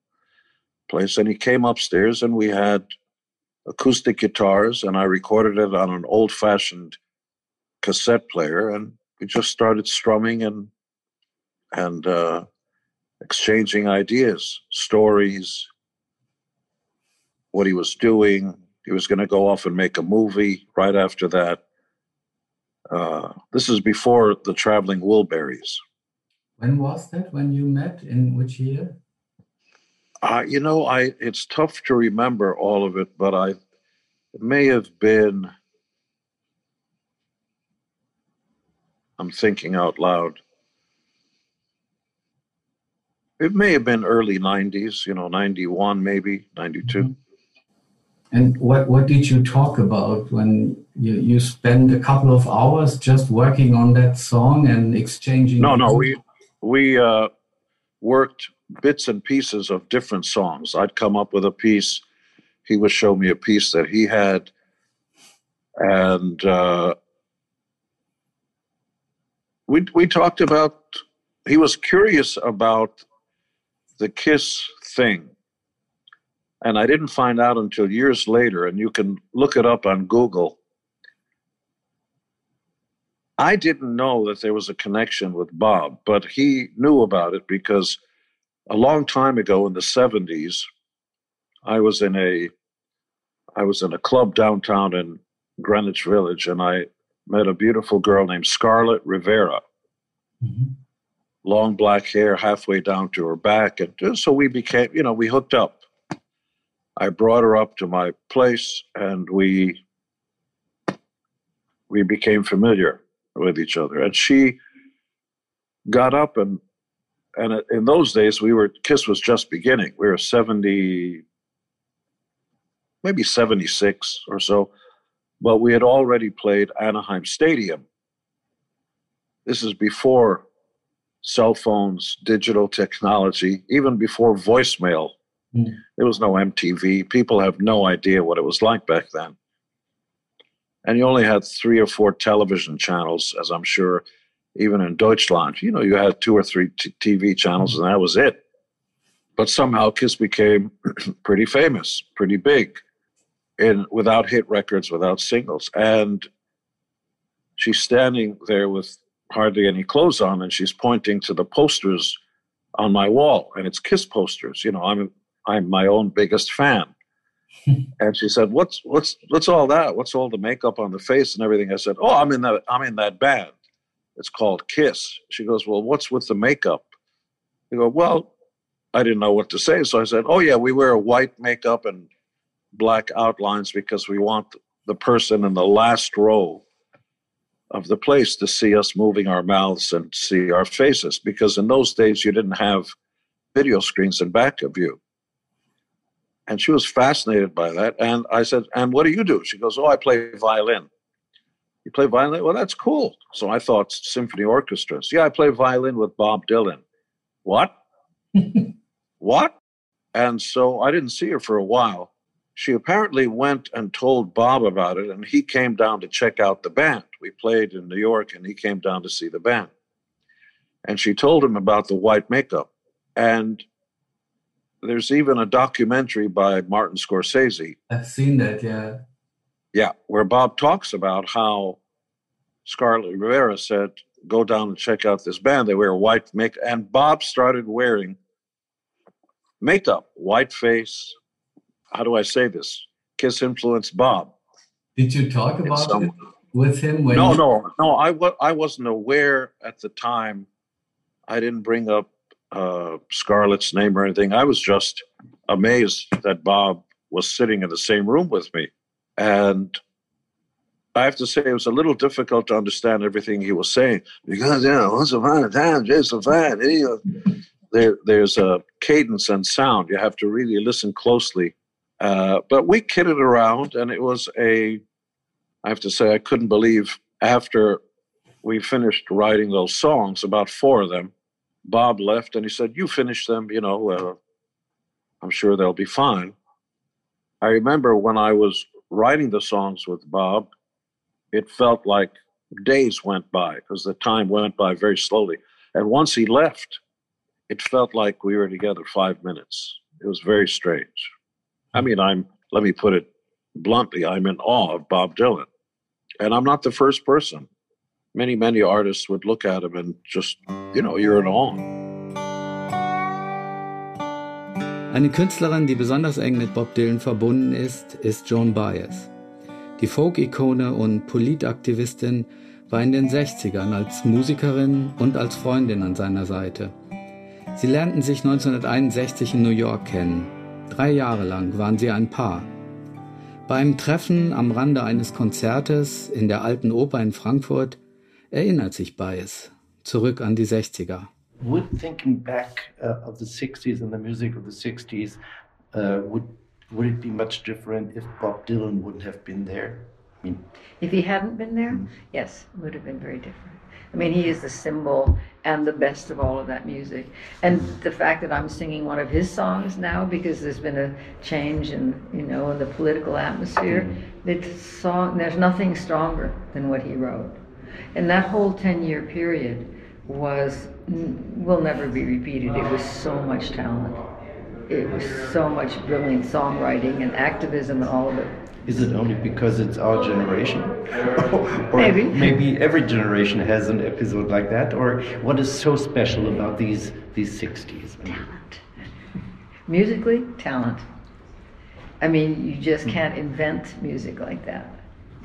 place. And he came upstairs, and we had acoustic guitars, and I recorded it on an old fashioned cassette player. And we just started strumming and and uh, exchanging ideas, stories, what he was doing. He was going to go off and make a movie right after that. Uh, this is before the Traveling Wilburys. When was that? When you met? In which year? Uh, you know, I it's tough to remember all of it, but I it may have been. I'm thinking out loud. It may have been early 90s, you know, 91, maybe 92. Mm-hmm. And what, what did you talk about when you, you spent a couple of hours just working on that song and exchanging? No, no, we, we uh, worked bits and pieces of different songs. I'd come up with a piece, he would show me a piece that he had, and uh, we we talked about. He was curious about the Kiss thing, and I didn't find out until years later. And you can look it up on Google. I didn't know that there was a connection with Bob, but he knew about it because a long time ago in the 70s, I was in a I was in a club downtown in Greenwich Village and I met a beautiful girl named Scarlett Rivera. Mm-hmm. Long black hair halfway down to her back. And so we became, you know, we hooked up. I brought her up to my place and we we became familiar with each other. And she got up and and in those days we were Kiss was just beginning. We were 70 maybe 76 or so, but we had already played Anaheim Stadium. This is before cell phones, digital technology, even before voicemail. Mm. There was no MTV. People have no idea what it was like back then. And you only had three or four television channels, as I'm sure, even in Deutschland. You know, you had two or three t- TV channels, and that was it. But somehow Kiss became pretty famous, pretty big, in without hit records, without singles. And she's standing there with hardly any clothes on, and she's pointing to the posters on my wall, and it's Kiss posters. You know, I'm I'm my own biggest fan. and she said, "What's what's what's all that? What's all the makeup on the face and everything?" I said, "Oh, I'm in that I'm in that band. It's called Kiss." She goes, "Well, what's with the makeup?" I go, "Well, I didn't know what to say, so I said, "Oh yeah, we wear white makeup and black outlines because we want the person in the last row of the place to see us moving our mouths and see our faces because in those days you didn't have video screens in back of you and she was fascinated by that. And I said, And what do you do? She goes, Oh, I play violin. You play violin? Well, that's cool. So I thought symphony orchestras. Yeah, I play violin with Bob Dylan. What? what? And so I didn't see her for a while. She apparently went and told Bob about it, and he came down to check out the band. We played in New York, and he came down to see the band. And she told him about the white makeup. And there's even a documentary by Martin Scorsese. I've seen that, yeah. Yeah, where Bob talks about how Scarlett Rivera said, "Go down and check out this band. They wear white makeup," and Bob started wearing makeup, white face. How do I say this? Kiss influenced Bob. Did you talk about some, it with him? When no, you... no, no. I w- I wasn't aware at the time. I didn't bring up uh, Scarlett's name or anything. I was just amazed that Bob was sitting in the same room with me. And I have to say, it was a little difficult to understand everything he was saying because, you know, once upon a time, Jason Fine, there, there's a cadence and sound. You have to really listen closely. Uh, but we kidded around, and it was a, I have to say, I couldn't believe after we finished writing those songs, about four of them, Bob left and he said, You finish them, you know, uh, I'm sure they'll be fine. I remember when I was writing the songs with Bob, it felt like days went by because the time went by very slowly. And once he left, it felt like we were together five minutes. It was very strange. I mean, I'm, let me put it bluntly, I'm in awe of Bob Dylan. And I'm not the first person many, many artists would look at him and just, you know, you're in awe. Eine Künstlerin, die besonders eng mit Bob Dylan verbunden ist, ist Joan Baez. Die Folk-Ikone und Politaktivistin war in den 60ern als Musikerin und als Freundin an seiner Seite. Sie lernten sich 1961 in New York kennen. Drei Jahre lang waren sie ein Paar. Beim Treffen am Rande eines Konzertes in der Alten Oper in Frankfurt erinnert sich Baez zurück an die 60er. Would thinking back uh, of the 60s and the music of the 60s, uh, would, would it be much different if Bob Dylan wouldn't have been there? I mean, If he hadn't been there, yes, it would have been very different. I mean, he is the symbol and the best of all of that music. And the fact that I'm singing one of his songs now because there's been a change in, you know, in the political atmosphere, it's song, there's nothing stronger than what he wrote. And that whole 10 year period was, will never be repeated. It was so much talent. It was so much brilliant songwriting and activism and all of it. is it only because it's our generation? or Maybe. Maybe every generation has an episode like that. Or what is so special about these these 60s? Talent. Musically, talent. I mean, you just can't invent music like that.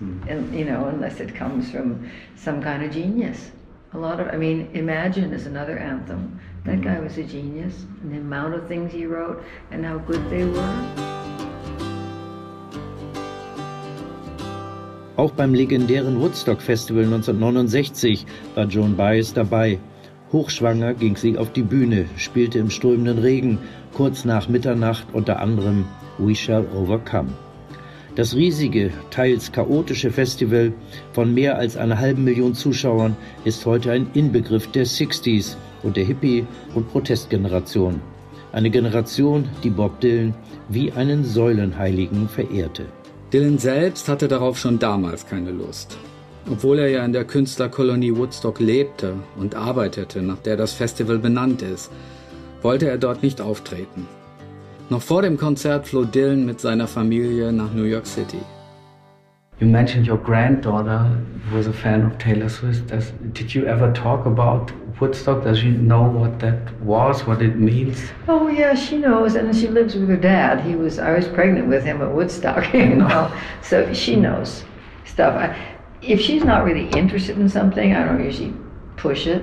And, you know, unless it comes from some kind of genius. A lot of, I mean, Imagine is another anthem. That guy was a genius. And the amount of things he wrote and how good they were. Auch beim legendären Woodstock Festival 1969 war Joan Baez dabei. Hochschwanger ging sie auf die Bühne, spielte im strömenden Regen, kurz nach Mitternacht unter anderem We Shall Overcome. Das riesige, teils chaotische Festival von mehr als einer halben Million Zuschauern ist heute ein Inbegriff der 60s und der Hippie- und Protestgeneration. Eine Generation, die Bob Dylan wie einen Säulenheiligen verehrte. Dylan selbst hatte darauf schon damals keine Lust. Obwohl er ja in der Künstlerkolonie Woodstock lebte und arbeitete, nach der das Festival benannt ist, wollte er dort nicht auftreten. Noch vor dem Konzert floh Dylan mit seiner Familie nach New York City. You mentioned your granddaughter was a fan of Taylor Swift. Does, did you ever talk about Woodstock? Does she know what that was, what it means? Oh yeah, she knows, and she lives with her dad. He was I was pregnant with him at Woodstock, you know, so she knows stuff. I, if she's not really interested in something, I don't usually push it.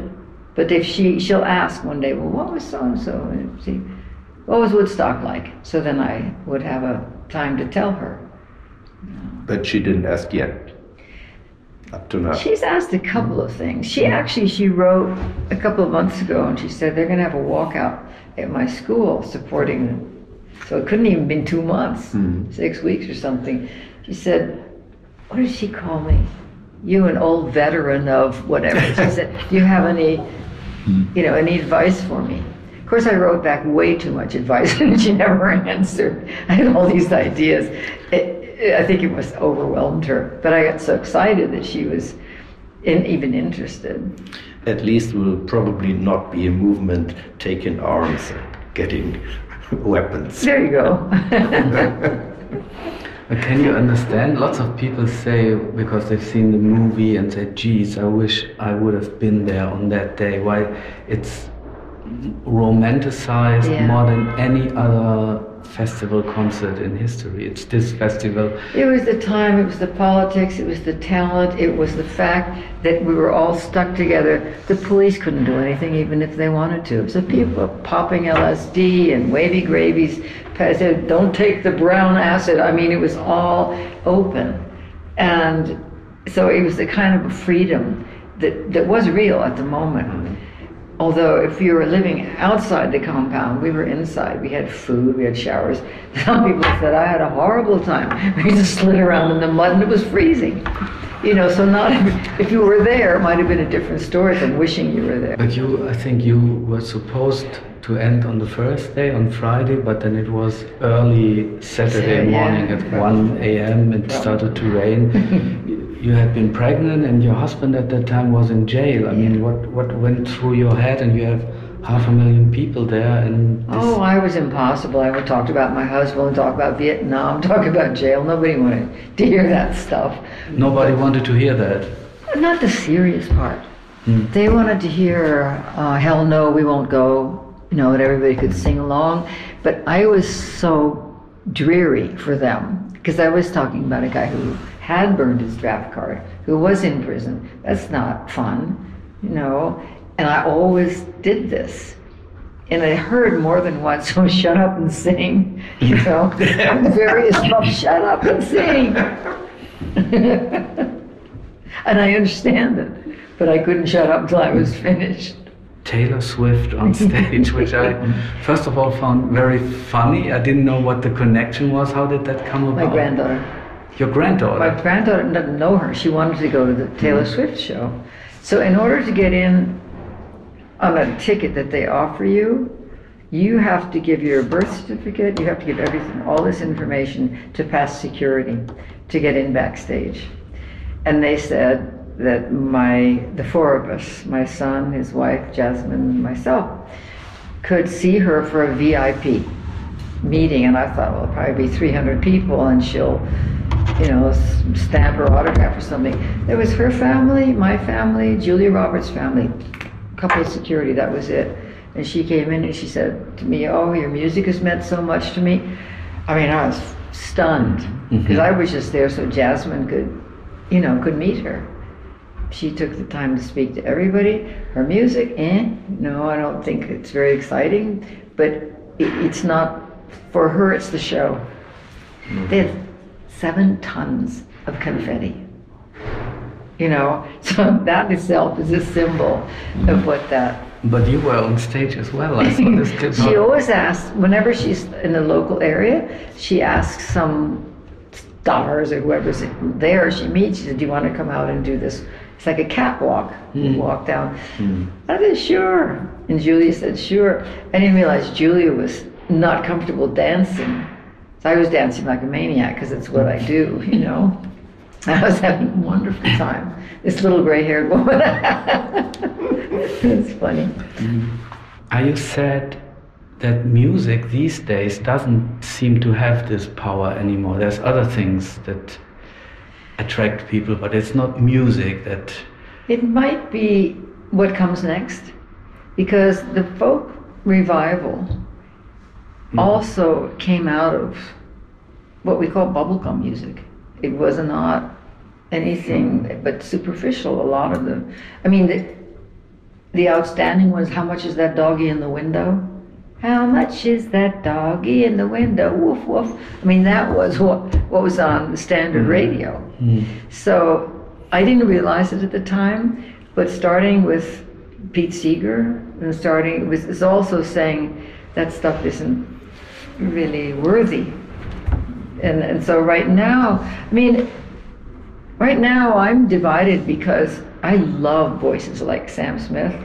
But if she she'll ask one day, well, what was so and so, and see, what was Woodstock like? So then I would have a time to tell her. But she didn't ask yet. Up to now. She's asked a couple of things. She actually she wrote a couple of months ago, and she said they're going to have a walkout at my school supporting. So it couldn't even been two months, hmm. six weeks or something. She said, "What did she call me? You, an old veteran of whatever." She said, "Do you have any, hmm. you know, any advice for me?" Of course, I wrote back way too much advice, and she never answered. I had all these ideas. It, I think it was overwhelmed her, but I got so excited that she was in, even interested. At least will probably not be a movement taking arms and getting weapons. There you go. But can you understand? Lots of people say because they've seen the movie and say, "Geez, I wish I would have been there on that day." Why it's romanticized Yeah. more than any other festival concert in history. It's this festival. It was the time, it was the politics, it was the talent, it was the fact that we were all stuck together. The police couldn't do anything even if they wanted to. So people were popping LSD and Wavy Gravy's, said, don't take the brown acid. I mean, it was all open. And so it was the kind of freedom that, that was real at the moment. Although if you were living outside the compound, we were inside. We had food, we had showers. Some people said I had a horrible time. We just slid around in the mud and it was freezing. You know, so not if you were there, it might have been a different story than wishing you were there. But you, I think you were supposed to end on the first day, on Friday, but then it was early Saturday morning at 1 a.m. It started to rain. You- had been pregnant and your husband at that time was in jail. I mean, what, what went through your head? And you have half a million people there and Oh, I was impossible. I would talk about my husband, talk about Vietnam, talk about jail. Nobody wanted to hear that stuff. nobody wanted to hear that. Not the serious part. Mm. They wanted to hear uh, "Hell No, We Won't Go," you know, and everybody could sing along. But I was so dreary for them because I was talking about a guy who had burned his draft card, who was in prison. That's not fun, you know. And I always did this. And I heard more than once, oh, shut up and sing. You know, very tough, shut up and sing. and I understand it, but I couldn't shut up until I was finished. Taylor Swift on stage, which I first of all found very funny. I didn't know what the connection was. How did that come about? My granddaughter. Your granddaughter? My granddaughter didn't know her. She wanted to go to the Taylor mm. Swift show. So, in order to get in on a ticket that they offer you, you have to give your birth certificate, you have to give everything, all this information to pass security to get in backstage. And they said that my, the four of us, my son, his wife, Jasmine, and myself, could see her for a VIP meeting. And I thought, well, it'll probably be 300 people and she'll, you know, stamp her autograph or something. There was her family, my family, Julia Roberts' family, a couple of security, that was it. And she came in and she said to me, Oh, your music has meant so much to me. I mean, I was stunned mm-hmm. because I was just there so Jasmine could, you know, could meet her. She took the time to speak to everybody. Her music, eh? No, I don't think it's very exciting, but it, it's not, for her, it's the show. They had seven tons of confetti. You know, so that itself is a symbol of what that But you were on stage as well. I saw this clip. she always asks, whenever she's in the local area, she asks some stars or whoever's there she meets, she said, Do you want to come out and do this? It's like a catwalk. You Mm. walk down. I said, Sure. And Julia said, Sure. I didn't realize Julia was not comfortable dancing. So I was dancing like a maniac because it's what I do, you know. I was having a wonderful time. This little gray haired woman. it's funny. Are you sad that music these days doesn't seem to have this power anymore? There's other things that attract people, but it's not music that. It might be what comes next because the folk revival mm-hmm. also came out of what we call bubblegum music. It was not anything but superficial. A lot of the, I mean, the, the outstanding ones how much is that doggy in the window? How much is that doggy in the window? Woof, woof. I mean, that was what, what was on the standard mm-hmm. radio. Mm-hmm. So I didn't realize it at the time, but starting with Pete Seeger and starting with is also saying that stuff isn't really worthy. And and so right now, I mean, right now I'm divided because I love voices like Sam Smith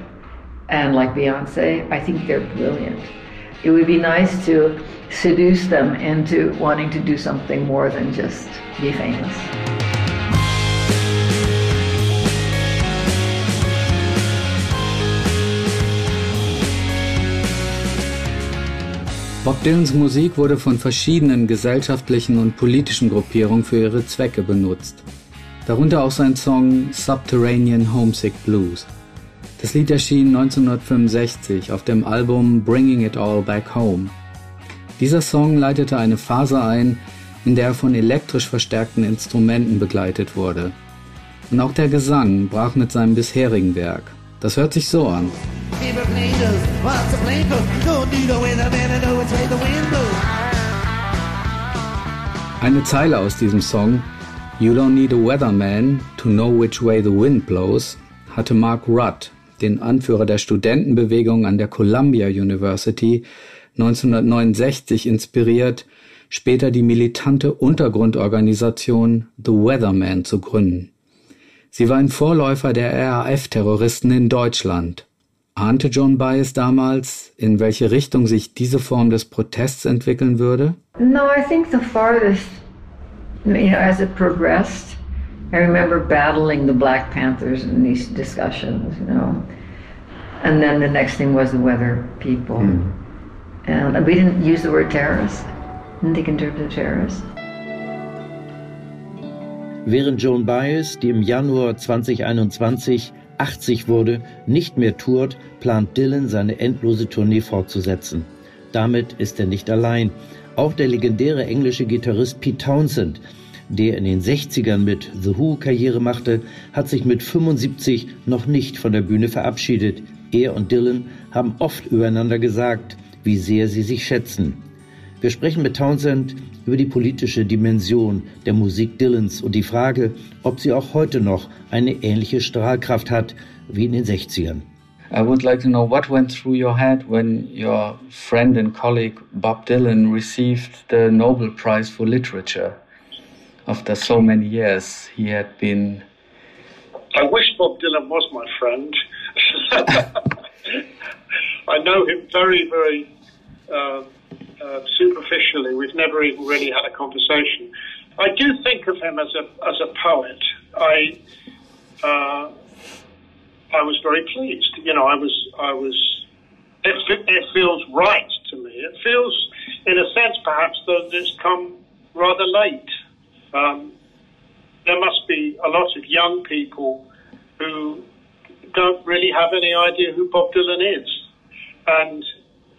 and like Beyonce. I think they're brilliant. It would be nice to seduce them into wanting to do something more than just be famous. Bob Dylans Musik wurde von verschiedenen gesellschaftlichen und politischen Gruppierungen für ihre Zwecke benutzt. Darunter auch sein Song Subterranean Homesick Blues. Das Lied erschien 1965 auf dem Album Bringing It All Back Home. Dieser Song leitete eine Phase ein, in der er von elektrisch verstärkten Instrumenten begleitet wurde. Und auch der Gesang brach mit seinem bisherigen Werk. Das hört sich so an. Eine Zeile aus diesem Song, You don't need a weatherman to know which way the wind blows, hatte Mark Rudd, den Anführer der Studentenbewegung an der Columbia University, 1969 inspiriert, später die militante Untergrundorganisation The Weatherman zu gründen. Sie war ein Vorläufer der RAF-Terroristen in Deutschland. Ahnte John Baez damals, in welche Richtung sich diese Form des Protests entwickeln würde? No, I think the farthest, you know, as it progressed, I remember battling the Black Panthers in these discussions, you know. And then the next thing was the weather people. And we didn't use the word terrorist. Didn't think in terms of terrorists. Während Joan Baez, die im Januar 2021 80 wurde, nicht mehr tourt, plant Dylan seine endlose Tournee fortzusetzen. Damit ist er nicht allein. Auch der legendäre englische Gitarrist Pete Townsend, der in den 60ern mit The Who Karriere machte, hat sich mit 75 noch nicht von der Bühne verabschiedet. Er und Dylan haben oft übereinander gesagt, wie sehr sie sich schätzen. Wir sprechen mit Townsend über die politische Dimension der Musik Dylans und die Frage, ob sie auch heute noch eine ähnliche Strahlkraft hat wie in den 60ern. I would like to know what went through your head when your friend and colleague Bob Dylan received the Nobel Prize for Literature. After so many years, he had been. I wish Bob Dylan was my friend. I know him very, very uh, superficially. We've never even really had a conversation. I do think of him as a as a poet. I uh, I was very pleased. You know, I was I was. It, it feels right to me. It feels, in a sense, perhaps that it's come rather late. Um, there must be a lot of young people who don't really have any idea who Bob Dylan is, and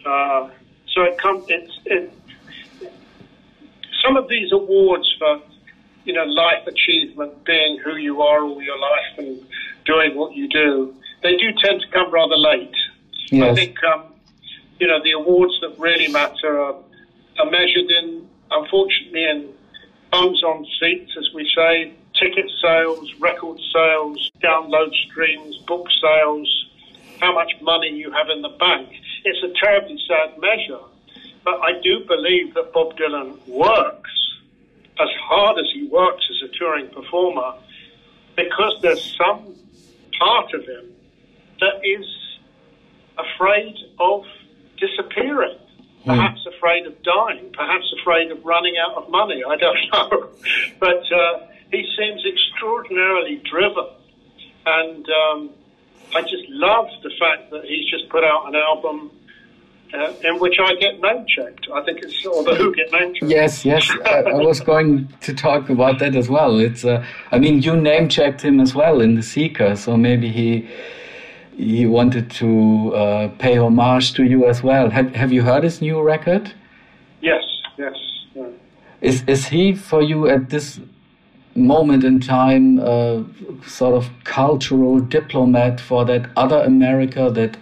uh, so it comes. It's it, some of these awards for you know life achievement, being who you are all your life, and doing what you do, they do tend to come rather late. Yes. I think um, you know the awards that really matter are, are measured in, unfortunately, in bums on seats, as we say, ticket sales, record sales, download streams, book sales, how much money you have in the bank. It's a terribly sad measure, but I do believe that Bob Dylan works as hard as he works as a touring performer because there's some part of him that is afraid of disappearing, perhaps afraid of dying, perhaps afraid of running out of money. I don't know. but uh, he seems extraordinarily driven. And um, I just love the fact that he's just put out an album uh, in which I get name checked. I think it's or the Who get name checked. Yes, yes. I, I was going to talk about that as well. It's, uh, I mean, you name checked him as well in the Seeker, so maybe he he wanted to uh, pay homage to you as well. Have Have you heard his new record? Yes, yes. Yeah. Is is he for you at this moment in time a sort of cultural diplomat for that other America that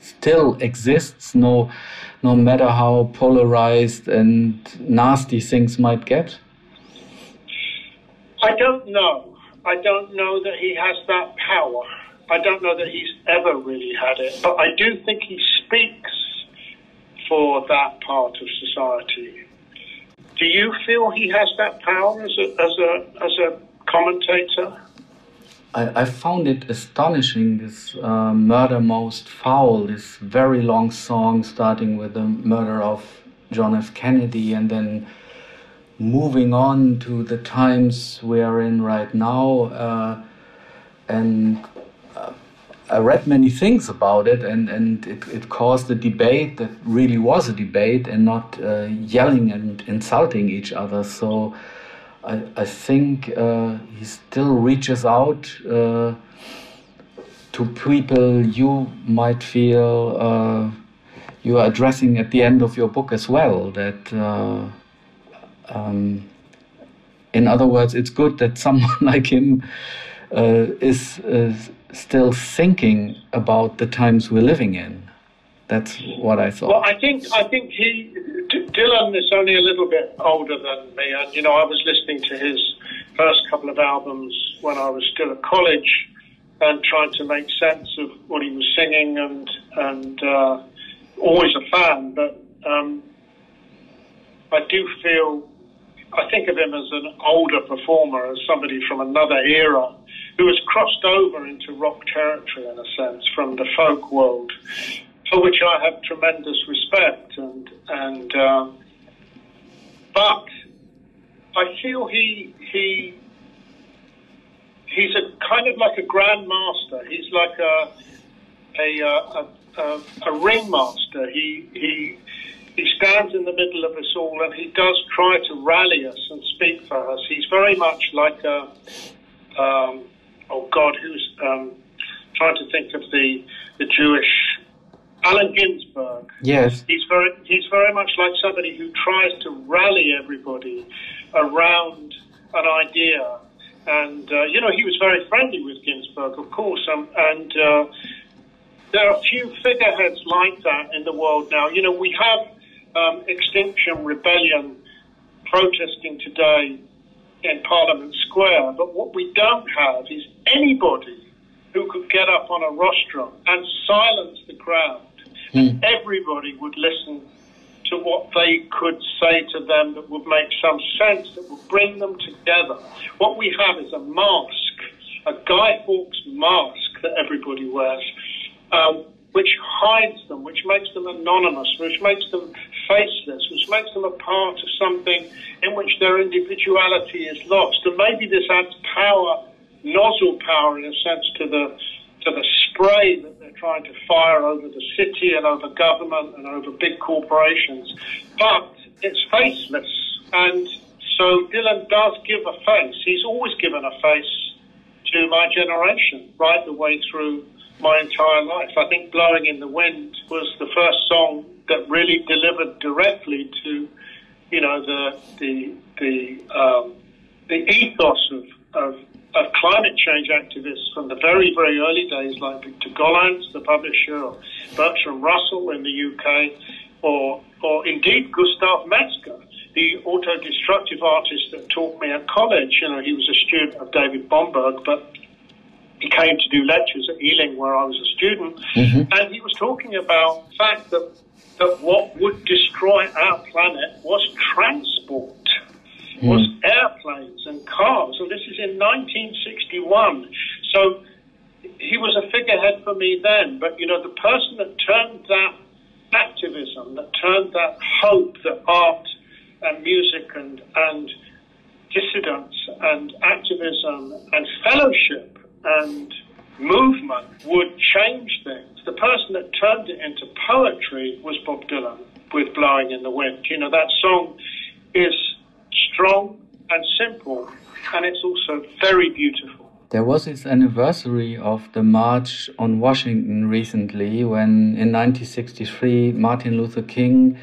still exists, no no matter how polarized and nasty things might get? I don't know. I don't know that he has that power. I don't know that he's ever really had it, but I do think he speaks for that part of society. Do you feel he has that power as a as a as a commentator? I, I found it astonishing this uh, Murder Most Foul, this very long song starting with the murder of John F. Kennedy and then moving on to the times we are in right now. Uh, and I read many things about it, and, and it, it caused a debate that really was a debate and not uh, yelling and insulting each other. So I, I think uh, he still reaches out uh, to people you might feel uh, you are addressing at the end of your book as well. That, uh, um, in other words, it's good that someone like him uh, is, is still thinking about the times we're living in. That's what I thought. Well, I think I think he D- Dylan is only a little bit older than me, and you know I was listening to his first couple of albums when I was still at college, and trying to make sense of what he was singing, and and uh, always a fan, but um, I do feel I think of him as an older performer, as somebody from another era who has crossed over into rock territory in a sense from the folk world for which I have tremendous respect, and and uh, but I feel he he he's a kind of like a grandmaster. He's like a a a, a, a ringmaster. He he he stands in the middle of us all and he does try to rally us and speak for us. He's very much like a, um, oh God, who's um, trying to think of the the Jewish Allen Ginsberg. Yes. He's very he's very much like somebody who tries to rally everybody around an idea. And uh, you know, he was very friendly with Ginsberg, of course, um, and uh, there are a few figureheads like that in the world now. You know, we have um, Extinction Rebellion protesting today in Parliament Square, but what we don't have is anybody who could get up on a rostrum and silence the crowd. And everybody would listen to what they could say to them that would make some sense, that would bring them together. What we have is a mask, a Guy Fawkes mask that everybody wears, um, which hides them, which makes them anonymous, which makes them faceless, which makes them a part of something in which their individuality is lost. And maybe this adds power, nozzle power in a sense, to the to the spray that they're trying to fire over the city and over government and over big corporations. But it's faceless. And so Dylan does give a face. He's always given a face to my generation, right the way through my entire life. I think Blowing in the Wind was the first song that really delivered directly to, you know, the the the um, the ethos of, of of climate change activists from the very, very early days, like Victor Gollancz, the publisher, or Bertrand Russell in the UK, or, or indeed Gustav Metzger, the auto-destructive artist that taught me at college. You know, he was a student of David Bomberg, but he came to do lectures at Ealing where I was a student, mm-hmm. and he was talking about the fact that, that what would destroy our planet was transport mm. was airplanes and cars, and this is in 1961. So he was a figurehead for me then, but you know, the person that turned that activism, that turned that hope that art and music and, and dissidence and activism and fellowship and movement would change things. The person that turned it into poetry was Bob Dylan with Blowing in the Wind. You know, that song is strong and simple, and it's also very beautiful. There was this anniversary of the March on Washington recently when in 1963 Martin Luther King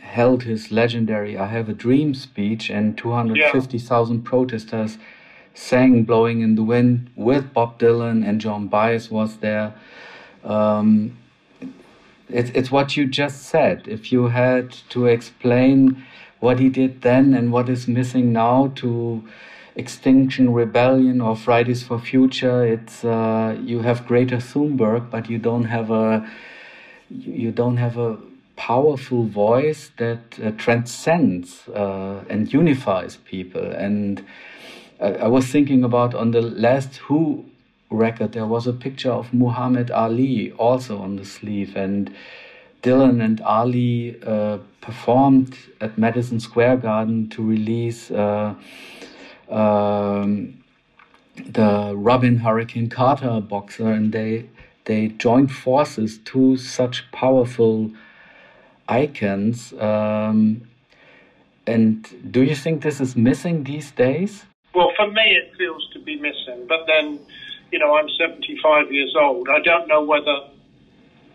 held his legendary I Have a Dream speech and 250,000 protesters sang Blowing in the Wind with Bob Dylan and Joan Baez was there. Um, it's, it's what you just said. If you had to explain what he did then and what is missing now to Extinction Rebellion or Fridays for Future, it's uh, you have Greta Thunberg, but you don't have a you don't have a powerful voice that uh, transcends uh, and unifies people. And I, I was thinking about on the last Who record, there was a picture of Muhammad Ali also on the sleeve, and Dylan and Ali uh, performed at Madison Square Garden to release uh, um, the Rubin Hurricane Carter boxer, and they they joined forces to such powerful icons. Um, and do you think this is missing these days? Well, for me, it feels to be missing. But then, you know, I'm 75 years old. I don't know whether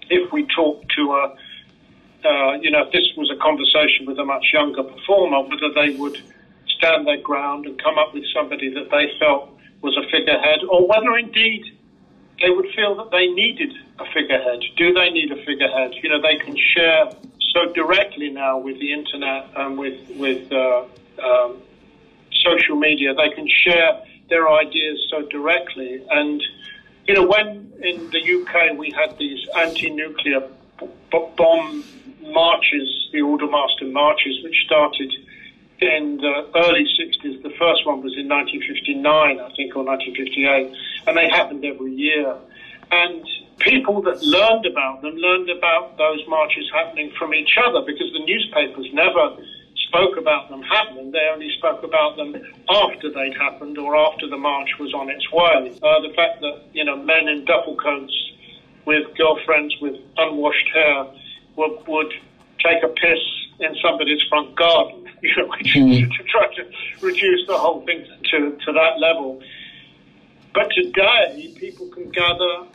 if we talk to a, uh, you know, if this was a conversation with a much younger performer, whether they would stand their ground and come up with somebody that they felt was a figurehead, or whether indeed they would feel that they needed a figurehead. Do they need a figurehead? You know, they can share so directly now with the internet and with with uh, um, social media. They can share their ideas so directly. And you know, when in the UK we had these anti-nuclear b- bomb marches, the Aldermaston marches, which started in the early 60s. The first one was in 1959, I think, or 1958, and they happened every year. And people that learned about them learned about those marches happening from each other because the newspapers never spoke about them happening. They only spoke about them after they'd happened or after the march was on its way. Uh, the fact that, you know, men in duffel coats with girlfriends with unwashed hair would, would take a piss in somebody's front garden, you know, which mm. to try to reduce the whole thing to, to that level. But today, people can gather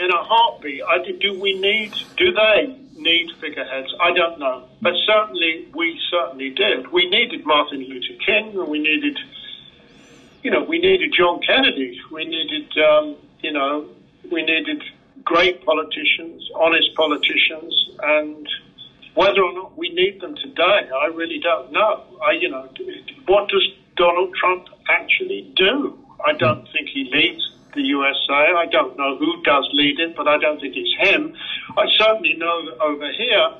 in a heartbeat. I, do we need, do they need figureheads? I don't know. But certainly, we certainly did. We needed Martin Luther King, and we needed, you know, we needed John Kennedy. We needed, um, you know, we needed great politicians, honest politicians, and whether or not we need them today, I really don't know. I, you know, what does Donald Trump actually do? I don't think he leads the USA. I don't know who does lead it, but I don't think it's him. I certainly know that over here,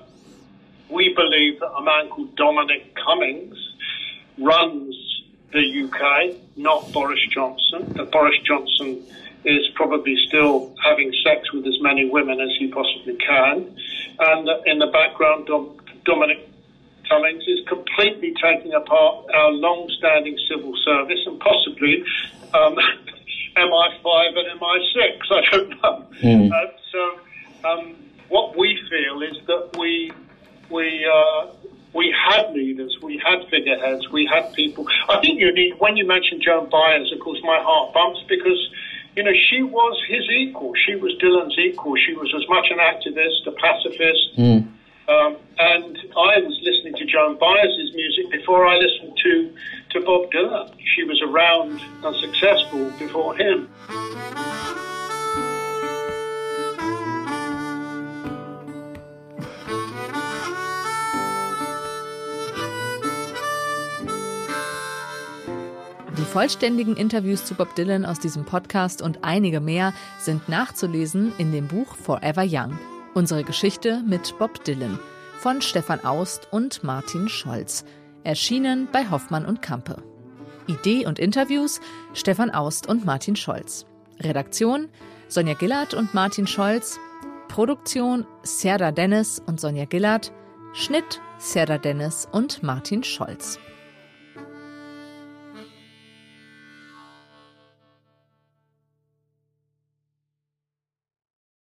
we believe that a man called Dominic Cummings runs the UK, not Boris Johnson. That Boris Johnson is probably still having sex with as many women as he possibly can. And in the background, Dom- Dominic Cummings is completely taking apart our long-standing civil service and possibly um, MI5 and MI6. I don't know. Mm. Uh, so um, what we feel is that we we uh, we had leaders, we had figureheads, we had people. I think you need when you mention Joan Baez, of course, my heart bumps because. You know, she was his equal. She was Dylan's equal. She was as much an activist, a pacifist, mm. um, and I was listening to Joan Baez's music before I listened to to Bob Dylan. She was around and successful before him. Vollständigen Interviews zu Bob Dylan aus diesem Podcast und einige mehr sind nachzulesen in dem Buch Forever Young. Unsere Geschichte mit Bob Dylan von Stefan Aust und Martin Scholz. Erschienen bei Hoffmann und Kampe. Idee und Interviews Stefan Aust und Martin Scholz. Redaktion Sonja Gillard und Martin Scholz. Produktion Serda Dennis und Sonja Gillard. Schnitt Serda Dennis und Martin Scholz.